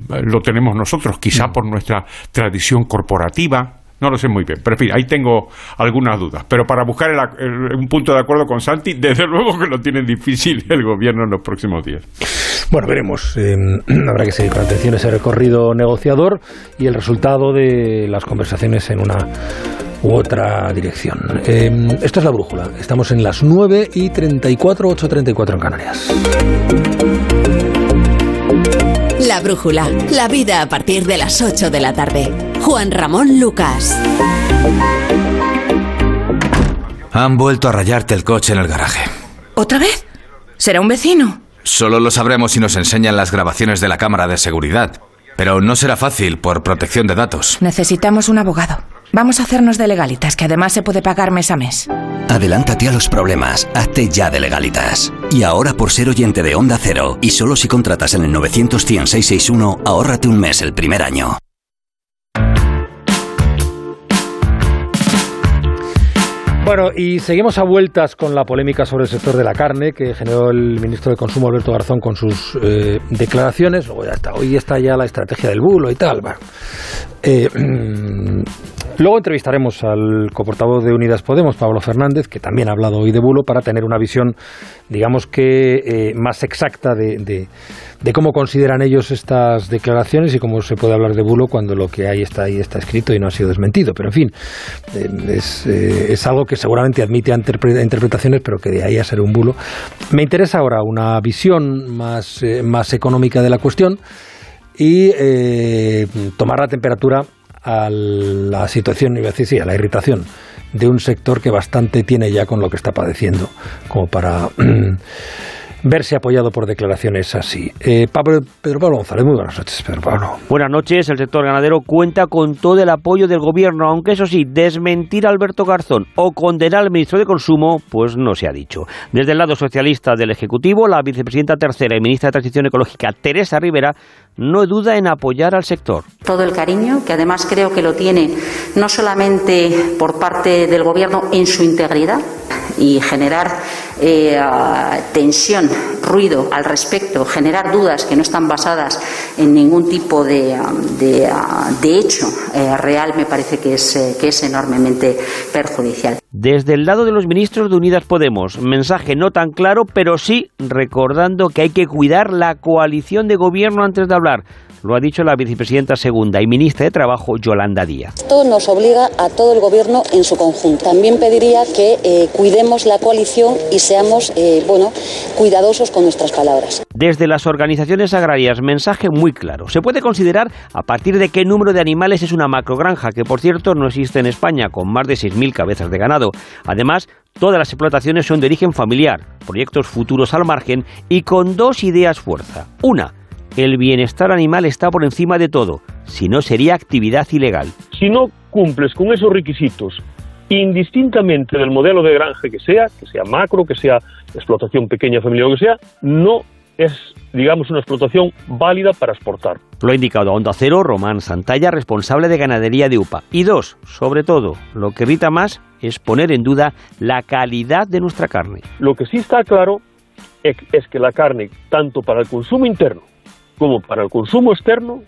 lo tenemos nosotros, quizá mm. por nuestra tradición corporativa. No lo sé muy bien, pero en fin, ahí tengo algunas dudas. Pero para buscar el, el, un punto de acuerdo con Santi, desde *laughs* luego que lo tiene difícil el gobierno en los próximos días. Bueno, veremos. Eh, *clears throat* habrá que seguir con atención ese recorrido negociador y el resultado de las conversaciones en una u otra dirección. Eh, esto es la brújula. Estamos en las 9 y 34, 8.34 en Canarias. La brújula. La vida a partir de las 8 de la tarde. Juan Ramón Lucas. Han vuelto a rayarte el coche en el garaje. ¿Otra vez? ¿Será un vecino? Solo lo sabremos si nos enseñan las grabaciones de la cámara de seguridad. Pero no será fácil por protección de datos. Necesitamos un abogado. Vamos a hacernos de legalitas, que además se puede pagar mes a mes. Adelántate a los problemas, hazte ya de legalitas. Y ahora por ser oyente de Onda Cero, y solo si contratas en el 900 100 661, ahórrate un mes el primer año. Bueno, y seguimos a vueltas con la polémica sobre el sector de la carne que generó el ministro de Consumo Alberto Garzón con sus eh, declaraciones. Luego ya está, hoy está ya la estrategia del bulo y tal. Bueno. Eh, luego entrevistaremos al coportavoz de Unidas Podemos, Pablo Fernández, que también ha hablado hoy de bulo, para tener una visión, digamos que eh, más exacta de, de, cómo consideran ellos estas declaraciones y cómo se puede hablar de bulo cuando lo que hay está ahí está escrito y no ha sido desmentido. Pero en fin, eh, es, eh, es, algo que seguramente admite interpretaciones, pero que de ahí a ser un bulo. Me interesa ahora una visión más, más económica de la cuestión y tomar la temperatura a la situación, iba a decir, sí, a la irritación de un sector que bastante tiene ya con lo que está padeciendo, como para verse apoyado por declaraciones así. Eh, Pablo, Pedro Pablo González, muy buenas noches, Pedro Pablo. Buenas noches, el sector ganadero cuenta con todo el apoyo del gobierno, aunque eso sí, desmentir a Alberto Garzón o condenar al ministro de Consumo, pues no se ha dicho. Desde el lado socialista del Ejecutivo, la vicepresidenta tercera y ministra de Transición Ecológica, Teresa Rivera, no duda en apoyar al sector. Todo el cariño, que además creo que lo tiene no solamente por parte del Gobierno en su integridad y generar eh, tensión, ruido al respecto, generar dudas que no están basadas en ningún tipo de, de, de hecho eh, real, me parece que es, eh, que es enormemente perjudicial. Desde el lado de los ministros de Unidas Podemos, mensaje no tan claro, pero sí recordando que hay que cuidar la coalición de gobierno antes de hablar. Lo ha dicho la vicepresidenta segunda y ministra de Trabajo, Yolanda Díaz. Esto nos obliga a todo el Gobierno en su conjunto. También pediría que eh, cuidemos la coalición y seamos, eh, bueno, cuidadosos con nuestras palabras. Desde las organizaciones agrarias, mensaje muy claro. Se puede considerar a partir de qué número de animales es una macrogranja, que por cierto no existe en España, con más de 6.000 cabezas de ganado. Además, Todas las explotaciones son de origen familiar, proyectos futuros al margen y con dos ideas fuerza. Una, el bienestar animal está por encima de todo, si no sería actividad ilegal. Si no cumples con esos requisitos, indistintamente del modelo de granja que sea, que sea macro, que sea explotación pequeña, familiar o que sea, no es, digamos, una explotación válida para exportar. Lo ha indicado a Onda Cero Román Santalla, responsable de ganadería de UPA. Y dos, sobre todo, lo que irrita más es poner en duda la calidad de nuestra carne. Lo que sí está claro es que la carne, tanto para el consumo interno como para el consumo externo,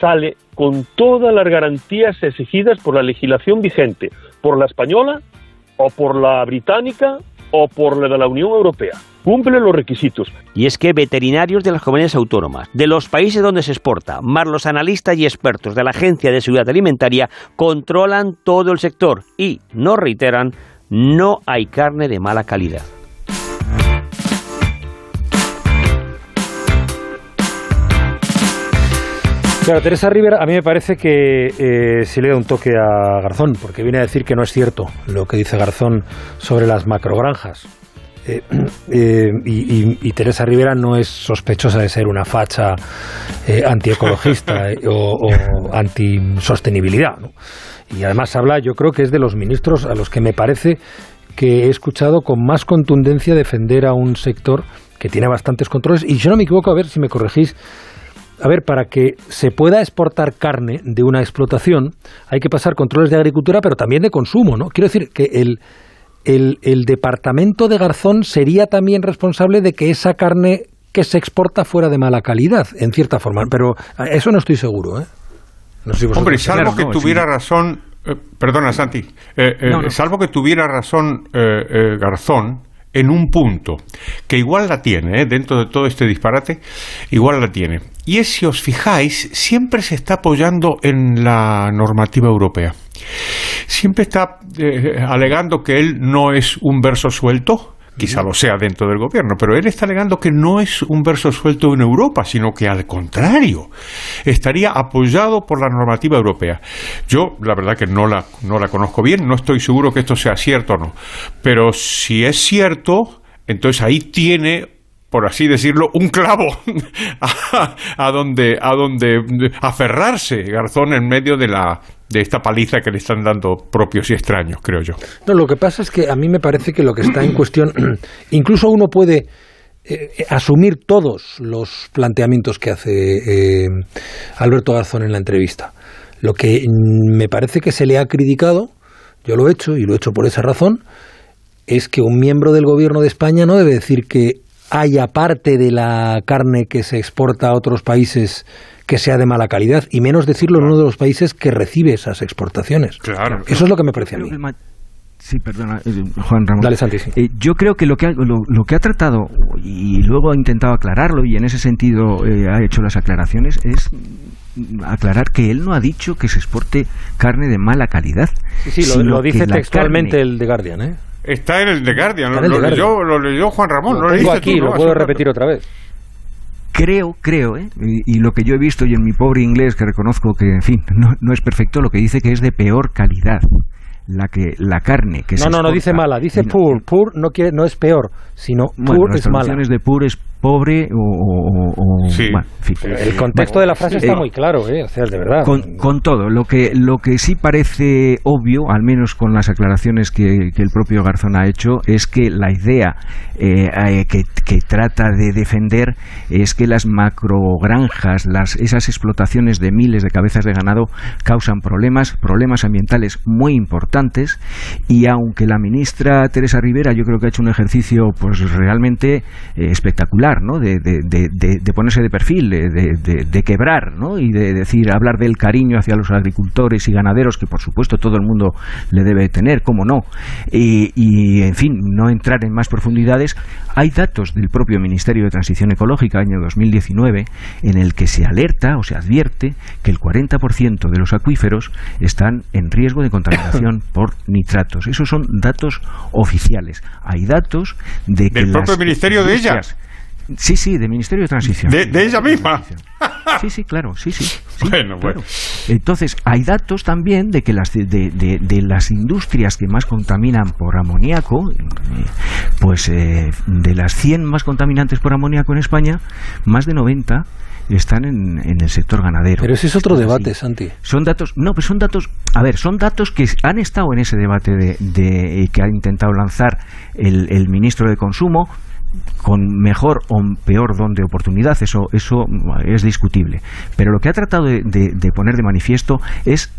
sale con todas las garantías exigidas por la legislación vigente, por la española o por la británica o por la de la Unión Europea. Cumple los requisitos. Y es que veterinarios de las comunidades autónomas, de los países donde se exporta, más los analistas y expertos de la Agencia de Seguridad Alimentaria, controlan todo el sector y, nos reiteran, no hay carne de mala calidad. Claro, Teresa Rivera, a mí me parece que eh, sí le da un toque a Garzón, porque viene a decir que no es cierto lo que dice Garzón sobre las macrogranjas. Eh, *clears throat* eh, y, y, y, Teresa Rivera no es sospechosa de ser una facha eh, antiecologista *laughs* o, o antisostenibilidad. ¿no? Y además habla, yo creo que es de los ministros a los que me parece que he escuchado con más contundencia defender a un sector que tiene bastantes controles. Y yo no me equivoco, a ver si me corregís, a ver, para que se pueda exportar carne de una explotación hay que pasar controles de agricultura, pero también de consumo, ¿no? Quiero decir que el, el, el departamento de Garzón sería también responsable de que esa carne que se exporta fuera de mala calidad, en cierta forma, pero eso no estoy seguro, ¿eh? No sé si Hombre, salvo que tuviera razón, eh, perdona Santi, eh, no. salvo que tuviera razón eh, Garzón, en un punto, que igual la tiene, ¿eh? dentro de todo este disparate, igual la tiene. Y es, si os fijáis, siempre se está apoyando en la normativa europea. Siempre está eh, alegando que él no es un verso suelto, quizá lo sea dentro del gobierno, pero él está alegando que no es un verso suelto en Europa, sino que al contrario, estaría apoyado por la normativa europea. Yo, la verdad que no la, no la conozco bien, no estoy seguro que esto sea cierto o no, pero si es cierto, entonces ahí tiene por así decirlo, un clavo *laughs* a, donde, a donde aferrarse Garzón en medio de la de esta paliza que le están dando propios y extraños, creo yo. No, lo que pasa es que a mí me parece que lo que está en cuestión, *clears throat* incluso uno puede eh, asumir todos los planteamientos que hace eh, Alberto Garzón en la entrevista. Lo que me parece que se le ha criticado, yo lo he hecho y lo he hecho por esa razón, es que un miembro del gobierno de España no debe decir que haya parte de la carne que se exporta a otros países que sea de mala calidad, y menos decirlo en uno de los países que recibe esas exportaciones. Claro. Eso es lo que me parece a mí. Sí, perdona, eh, Juan Ramón. Dale, Santi, sí. Eh, yo creo que lo que, ha, lo, lo, que ha tratado, y luego ha intentado aclararlo, y en ese sentido eh, ha hecho las aclaraciones, es aclarar que él no ha dicho que se exporte carne de mala calidad. Sí, sí, lo, lo dice textualmente carne, el de Guardian, ¿eh? Está en el The Guardian, lo, lo, leyó, lo, leyó, Juan Ramón. Lo, lo tengo aquí, tú, lo puedo repetir otra vez. Creo, creo, ¿eh? y, y, lo que yo he visto y en mi pobre inglés, que reconozco que, en fin, no, no es perfecto, lo que dice que es de peor calidad la que la carne que no se no no dice mala dice no, poor poor no quiere no es peor sino bueno, poor es mala de poor es pobre o, o, o sí. bueno, en fin. el contexto de la frase está eh, muy claro ¿eh? o sea de verdad con, con, todo lo que lo que sí parece obvio al menos con las aclaraciones que, que el propio Garzón ha hecho es que la idea eh, que, que, trata de defender es que las macrogranjas las esas explotaciones de miles de cabezas de ganado causan problemas problemas ambientales muy importantes y aunque la ministra Teresa Rivera yo creo que ha hecho un ejercicio pues realmente eh, espectacular ¿no? de, de, de, de, ponerse de perfil de, quebrar ¿no? y de decir hablar del cariño hacia los agricultores y ganaderos que por supuesto todo el mundo le debe tener cómo no y, y en fin no entrar en más profundidades hay datos del propio Ministerio de Transición Ecológica año 2019 en el que se alerta o se advierte que el 40% de los acuíferos están en riesgo de contaminación *coughs* por nitratos. Esos son datos oficiales. Hay datos de del propio ministerio de ella. Sí, sí, del Ministerio de Transición. De, de ella misma. Sí, sí, claro, sí, sí. sí *laughs* bueno, claro. bueno. Entonces, hay datos también de que las, de, de, de las industrias que más contaminan por amoníaco, pues eh, de las 100 más contaminantes por amoníaco en España, más de 90 están en, en, el sector ganadero. Pero ese es otro debate, así. Santi. Son datos, no, pues son datos, a ver, son datos que han estado en ese debate de, de que ha intentado lanzar el, el ministro de Consumo, con mejor o peor don de oportunidad, eso, eso es discutible. Pero lo que ha tratado de, de, de poner de manifiesto es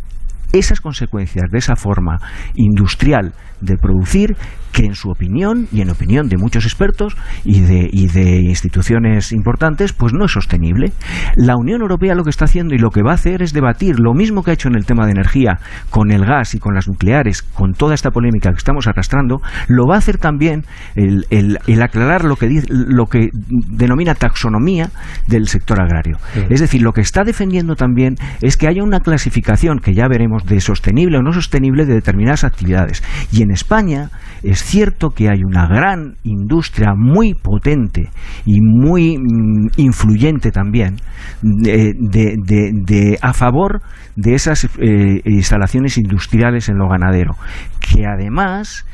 esas consecuencias de esa forma industrial de producir que en su opinión y en opinión de muchos expertos y de, y de, instituciones importantes, pues no es sostenible. La Unión Europea lo que está haciendo y lo que va a hacer es debatir lo mismo que ha hecho en el tema de energía con el gas y con las nucleares, con toda esta polémica que estamos arrastrando, lo va a hacer también el, el, el aclarar lo que, lo que denomina taxonomía del sector agrario. Sí. Es decir, lo que está defendiendo también es que haya una clasificación que ya veremos de sostenible o no sostenible de determinadas actividades. Y en España es cierto que hay una gran industria muy potente y muy mm, influyente también de, de, de, de, a favor de esas eh, instalaciones industriales en lo ganadero, que además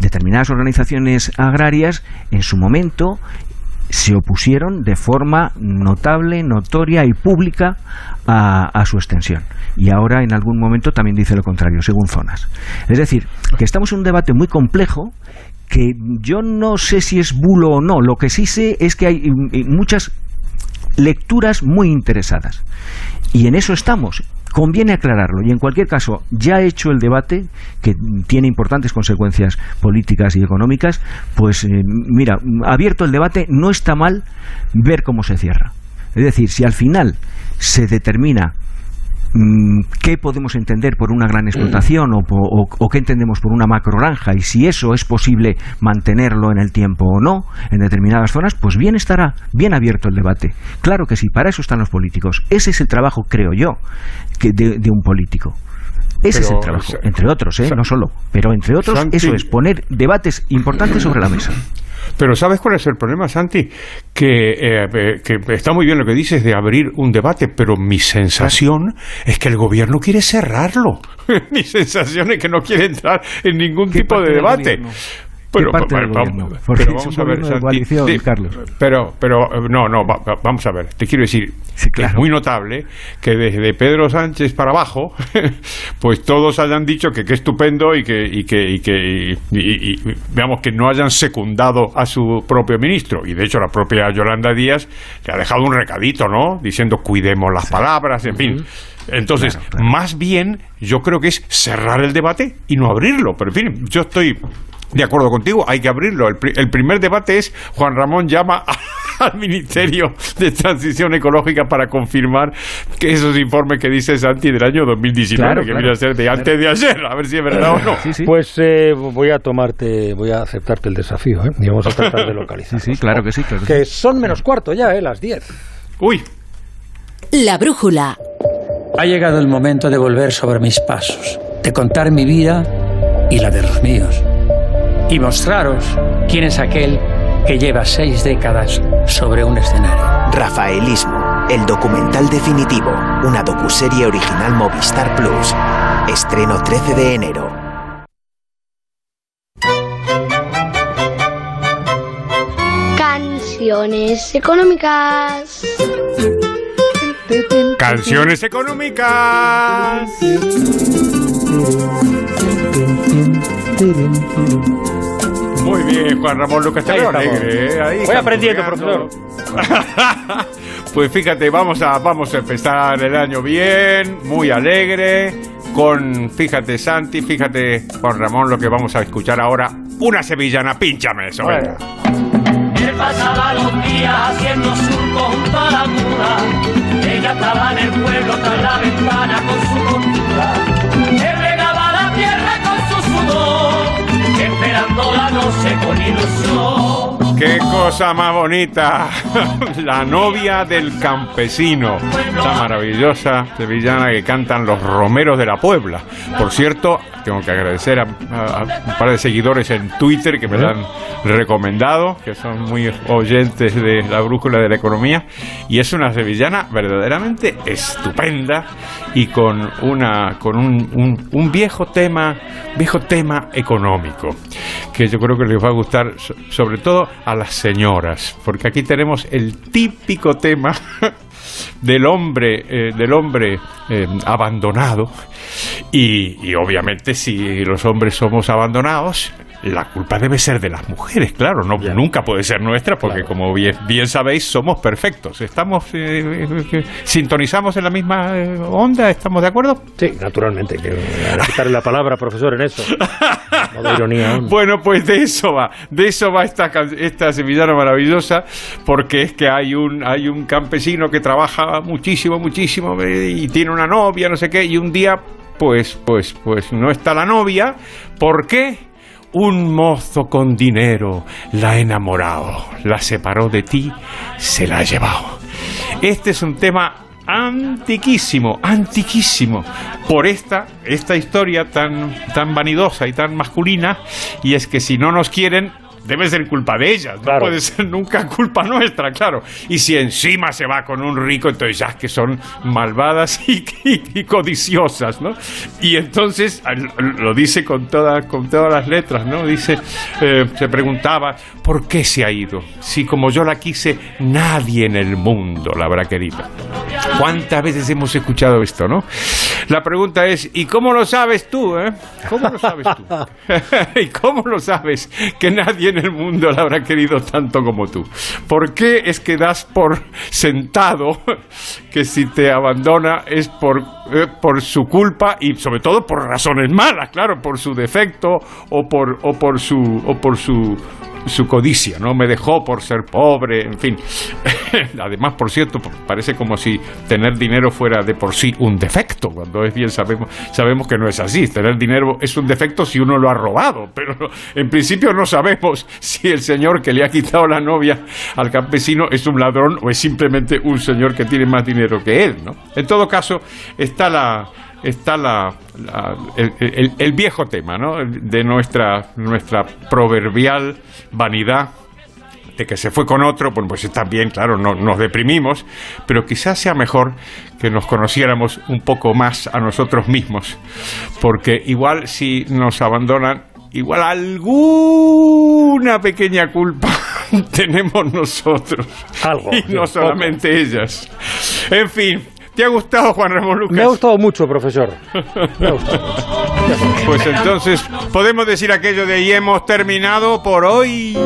determinadas organizaciones agrarias en su momento se opusieron de forma notable, notoria y pública a, a, su extensión. Y ahora en algún momento también dice lo contrario, según zonas. Es decir, que estamos en un debate muy complejo que yo no sé si es bulo o no. Lo que sí sé es que hay muchas lecturas muy interesadas. Y en eso estamos. Conviene aclararlo y en cualquier caso ya he hecho el debate que tiene importantes consecuencias políticas y económicas, pues eh, mira, abierto el debate no está mal ver cómo se cierra. Es decir, si al final se determina qué podemos entender por una gran explotación o, o, o, qué entendemos por una macrogranja y si eso es posible mantenerlo en el tiempo o no en determinadas zonas, pues bien estará, bien abierto el debate. Claro que sí, para eso están los políticos. Ese es el trabajo, creo yo, que de, de un político. Ese pero, es el trabajo, entre otros, ¿eh? no solo, pero entre otros, Santi, eso es poner debates importantes sobre la mesa. Pero ¿sabes cuál es el problema, Santi? Que, eh, eh, que está muy bien lo que dices de abrir un debate, pero mi sensación es que el gobierno quiere cerrarlo. *laughs* mi sensación es que no quiere entrar en ningún tipo de debate. Pero, parte del pero, gobierno? pero vamos a ver, de coalición, Carlos. Pero, pero, eh, no, no, va- va- vamos a ver. Te quiero decir que es muy notable que desde Pedro Sánchez para abajo, *laughs* pues todos hayan dicho que qué estupendo y que, y que, y que, y- y- y, veamos, que no hayan secundado a su propio ministro. Y de hecho la propia Yolanda Díaz le ha dejado un recadito, ¿no? Diciendo cuidemos las palabras, en fin. Entonces, más bien, yo creo que es cerrar el debate y no abrirlo. Pero en fin, yo estoy de acuerdo contigo, hay que abrirlo. El, pri- el primer debate es Juan Ramón llama *laughs* al Ministerio de Transición Ecológica para confirmar que esos informes que dice Santi del año 2019, Claro, que claro. viene a ser de antes de ayer, a ver si es verdad o no. *laughs* Pues eh, voy a tomarte, voy a aceptarte el desafío, ¿eh? Y vamos a tratar de *laughs* localizar. Sí, sí, claro que sí. Claro Que son menos cuarto ya, ¿eh? Las 10. Uy. La brújula. Ha llegado el momento de volver sobre mis pasos, de contar mi vida y la de los míos, y mostraros quién es aquel que lleva seis décadas sobre un escenario. Rafaelismo, el documental definitivo, una docuserie original Movistar Plus. Estreno 13 de enero. Canciones económicas. Canciones económicas. Muy bien, Juan Ramón Lucas, Ahí alegre, ¿eh? Ahí Voy aprendiendo, canturreando. *laughs* pues fíjate, vamos a, vamos a empezar el año bien, muy alegre, con, fíjate Santi, fíjate Juan Ramón, lo que vamos a escuchar ahora, una sevillana, pínchame eso, venga. Él pasaba los días haciendo surco junto a la. Ella estaba en el pueblo tras la ventana con su costura. Él regaba la tierra con su sudor, esperando la noche con ilusión. Qué cosa más bonita, *laughs* la novia del campesino, esta maravillosa sevillana que cantan los romeros de la Puebla. Por cierto, tengo que agradecer a, un par de seguidores en Twitter que me la han recomendado, que son muy oyentes de la brújula de la economía, y es una sevillana verdaderamente estupenda y con una con un, un- un viejo tema, viejo tema económico, que yo creo que les va a gustar so- sobre todo a las señoras, porque aquí tenemos el típico tema *laughs* del hombre eh, del hombre eh, abandonado. Y, y obviamente si los hombres somos abandonados la culpa debe ser de las mujeres, claro, no, nunca puede ser nuestra, porque como bien, bien sabéis, somos perfectos. ¿Estamos, eh, eh, eh, sintonizamos en la misma eh, onda? ¿Estamos de acuerdo? Sí, naturalmente, que la palabra, profesor, en eso. Modo ironía aún. Bueno, pues de eso va, de eso va esta, esta sevillana maravillosa, porque es que hay un, hay un campesino que trabaja muchísimo, muchísimo, y tiene una novia, no sé qué, y un día, pues, pues, pues no está la novia, ¿por qué? Un mozo con dinero la ha enamorado, la separó de ti, se la ha llevado. Este es un tema antiquísimo, antiquísimo, por esta, esta historia tan, tan vanidosa y tan masculina, y es que si no nos quieren, debe ser culpa de ellas, no puede ser nunca culpa nuestra, claro. Y si encima se va con un rico, entonces ya que son malvadas *laughs* y, y- y codiciosas, ¿no? Y entonces lo dice con, toda, con todas las letras, ¿no? Dice, eh, se preguntaba, ¿por qué se ha ido? Si como yo la quise, nadie en el mundo la habrá querido. ¿Cuántas veces hemos escuchado esto, no? La pregunta es, ¿y cómo lo sabes tú, eh? ¿Cómo lo sabes tú? *laughs* *laughs* ¿Y cómo lo sabes que nadie en el mundo la habrá querido tanto como tú? ¿Por qué es que das por sentado que si te abandona es por, eh, por su culpa y sobre todo por razones malas, claro, por su defecto o por, o por su o por su su codicia, ¿no? Me dejó por ser pobre, en fin. *laughs* Además, por cierto, parece como si tener dinero fuera de por sí un defecto, cuando es bien sabemos, sabemos que no es así. Tener dinero es un defecto si uno lo ha robado, *laughs* pero en principio no sabemos si el señor que le ha quitado la novia al campesino es un ladrón o es simplemente un señor que tiene más dinero que él, ¿no? En todo caso, está la está la, el, el- el viejo tema ¿no? de nuestra, nuestra proverbial vanidad de que se fue con otro, bueno, pues está bien, claro, no, nos deprimimos, pero quizás sea mejor que nos conociéramos un poco más a nosotros mismos, porque igual si nos abandonan, igual alguna pequeña culpa *laughs* tenemos nosotros. Algo. Y no solamente ellas. En fin, ¿te ha gustado Juan Ramón Lucas? Me ha gustado mucho, profesor. Me ha gustado mucho. Pues entonces podemos decir aquello de y hemos terminado por hoy.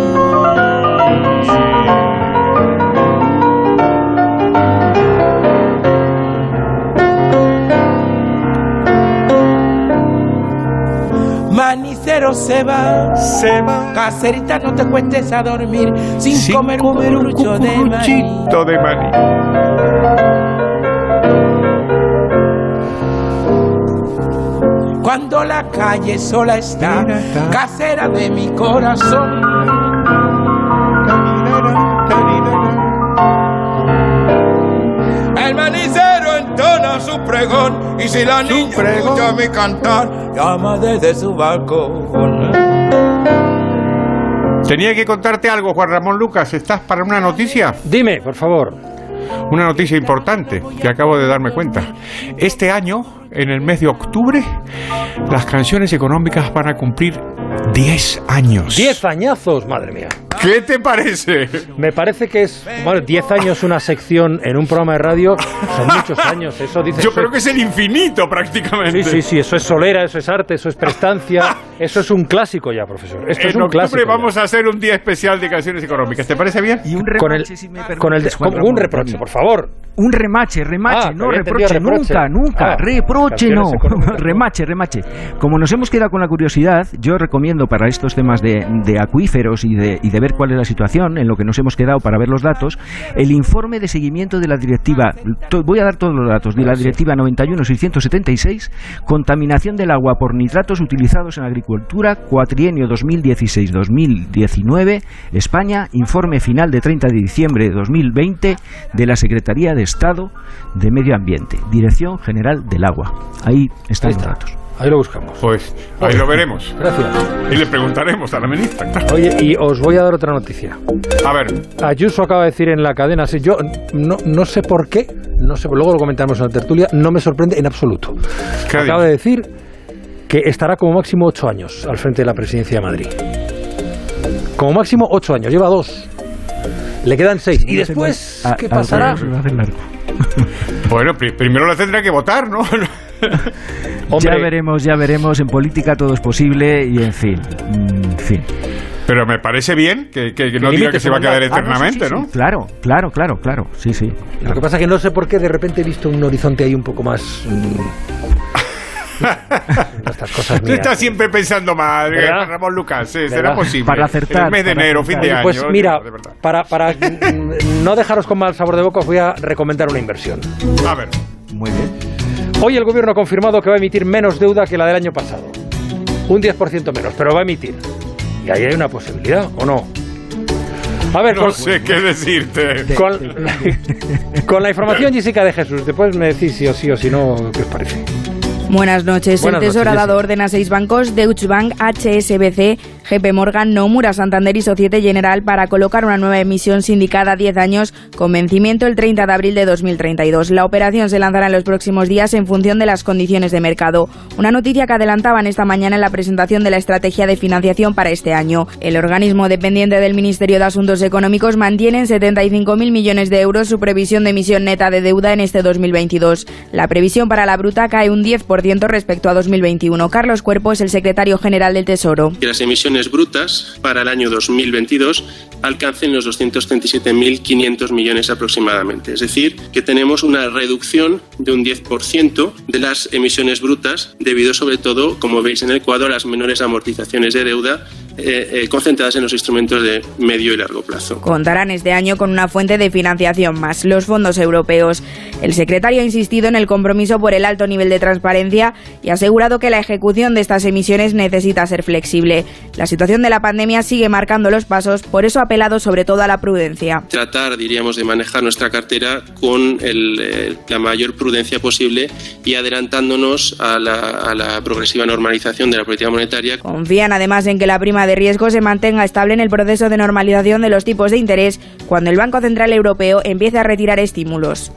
Manicero se va, se va. Caserita, no te cuentes a dormir sin, comer, un cucurucho de maní. de maní. Cuando la calle sola está, casera de mi corazón. Y si la niña escucha mi cantar, llama desde su balcón. Tenía que contarte algo, Juan Ramón Lucas. ¿Estás para una noticia? Dime, por favor. Una noticia importante que acabo de darme cuenta. Este año, en el mes de octubre, las canciones económicas van a cumplir 10 años. Diez añazos, madre mía. ¿Qué te parece? Me parece que es, bueno, 10 años una sección en un programa de radio, son muchos años, eso dice. Yo eso creo que es el infinito prácticamente. Sí, sí, sí, eso es solera, eso es arte, eso es prestancia, *laughs* eso es un clásico ya, profesor. Esto es un octubre clásico. ya. vamos a hacer un día especial de canciones económicas. ¿Te parece bien? Y un con el, remache, si me con el permites, con- un reproche, por favor. Un remache, remache, Ah, no reproche, reproche. nunca, nunca, Ah, reproche ¿no? *laughs* remache, remache. Como nos hemos quedado con la curiosidad, yo recomiendo para estos temas de, de acuíferos y de, y de ver cuál es la situación, en lo que nos hemos quedado para ver los datos, el informe de seguimiento de la directiva, to- voy a dar todos los datos, de la directiva 91-676, contaminación del agua por nitratos utilizados en agricultura, cuatrienio 2016-2019, España, informe final de 30 de diciembre de 2020 de la Secretaría de Estado de Medio Ambiente, Dirección General del Agua. Ahí están Ahí los datos. Ahí lo buscamos. Pues ahí lo veremos. Gracias. Y le preguntaremos a la ministra. claro. Oye, y os voy a dar otra noticia. A ver, Ayuso acaba de decir en la cadena, sí, yo no, no sé por qué, no sé, luego lo comentaremos en la tertulia, no me sorprende en absoluto. ¿qué ha Acaba de decir que estará como máximo ocho años al frente de la presidencia de Madrid. Como máximo ocho años, lleva dos. Le quedan seis. Y después, Ah, ¿qué ah, pasará? se va a hacer largo. Bueno, pri- primero la tendrá que votar, ¿no? *laughs* *laughs* Ya veremos, ya veremos. En política todo es posible y en fin, mm, en fin. Pero me parece bien que, que- que no diga que se va a quedar Ah, no, sí, eternamente, sí, ¿no? sí, Claro, claro, claro, claro. Sí, sí. Lo que pasa es que no sé por qué de repente he visto un horizonte ahí un poco más... mm, *laughs* estas cosas Tú mías. estás siempre pensando mal, ¿Verdad? Juan Ramón Lucas. sí, ¿Verdad? será posible. Para acertar, el mes de enero, fin de Oye, año. pues mira, de para, para mm, no dejaros con mal sabor de boca, os voy a recomendar una inversión. A ver, Muy bien. Hoy el gobierno ha confirmado que va a emitir menos deuda que la del año pasado. Un 10% menos, pero va a emitir. Y ahí hay una posibilidad, ¿o no? A ver, no con, sé qué decirte. con, *laughs* con la información, Jessica de Jesús, después me decís si o sí o si no, ¿qué os parece? Buenas noches. Buenas el Tesoro ha dado orden a seis bancos, Deutsche Bank, HSBC, GP Morgan, Nomura, Santander y Societe General para colocar una nueva emisión sindicada a 10 años con vencimiento el 30 de abril de 2032. La operación se lanzará en los próximos días en función de las condiciones de mercado. Una noticia que adelantaban esta mañana en la presentación de la estrategia de financiación para este año. El organismo dependiente del Ministerio de Asuntos Económicos mantiene en 75.000 millones de euros su previsión de emisión neta de deuda en este 2022. La previsión para la bruta cae un 10% respecto a 2021. Carlos Cuerpo es el secretario general del Tesoro. las emisiones brutas para el año 2022 alcancen los 237.500 millones aproximadamente. Es decir, que tenemos una reducción de un 10% de las emisiones brutas debido sobre todo, como veis en el cuadro, a las menores amortizaciones de deuda eh, eh, concentradas en los instrumentos de medio y largo plazo. Contarán este año con una fuente de financiación más, los fondos europeos. El secretario ha insistido en el compromiso por el alto nivel de transparencia y ha asegurado que la ejecución de estas emisiones necesita ser flexible. La situación de la pandemia sigue marcando los pasos, por eso ha apelado sobre todo a la prudencia. Tratar, diríamos, de manejar nuestra cartera con el, eh, la mayor prudencia posible y adelantándonos a la, a la progresiva normalización de la política monetaria. Confían además en que la prima de riesgo se mantenga estable en el proceso de normalización de los tipos de interés cuando el Banco Central Europeo empiece a retirar estímulos.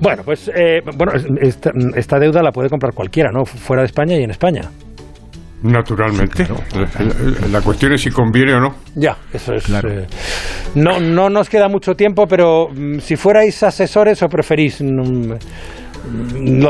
Bueno, pues eh, bueno, esta, esta deuda la puede comprar cualquiera, ¿no? Fuera de España y en España. Naturalmente. La, la cuestión es si conviene o no. Ya, eso es. eh, no, no nos queda mucho tiempo, pero mm, si fuerais asesores o preferís. mm,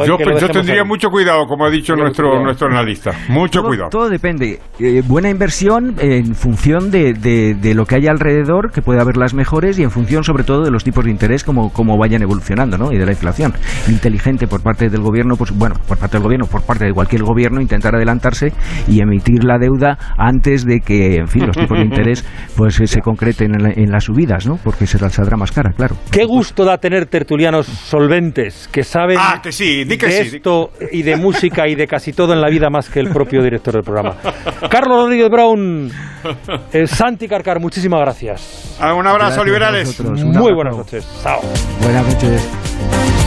Yo, tendría ahí? mucho cuidado, como ha dicho nuestro, nuestro analista. Mucho todo, cuidado. Todo depende. Eh, buena inversión en función de, de- de lo que hay alrededor, que puede haber las mejores, y en función sobre todo de los tipos de interés, como, como vayan evolucionando, ¿no? Y de la inflación. Inteligente por parte del gobierno, pues bueno, por parte del gobierno, por parte de cualquier gobierno, intentar adelantarse y emitir la deuda antes de que, en fin, los tipos de interés pues eh, se concreten en, la- en las subidas, ¿no? Porque se las saldrá más cara, claro. Qué gusto da tener tertulianos solventes que saben Ah, que sí, di que de sí, di- esto y de música y de casi todo en la vida más que el propio director del programa. Carlos Rodríguez Brown, eh, Santi Carcar, muchísimas gracias. Ah, un abrazo, Gracias liberales. Muy buenas noches. Chao. Buenas noches.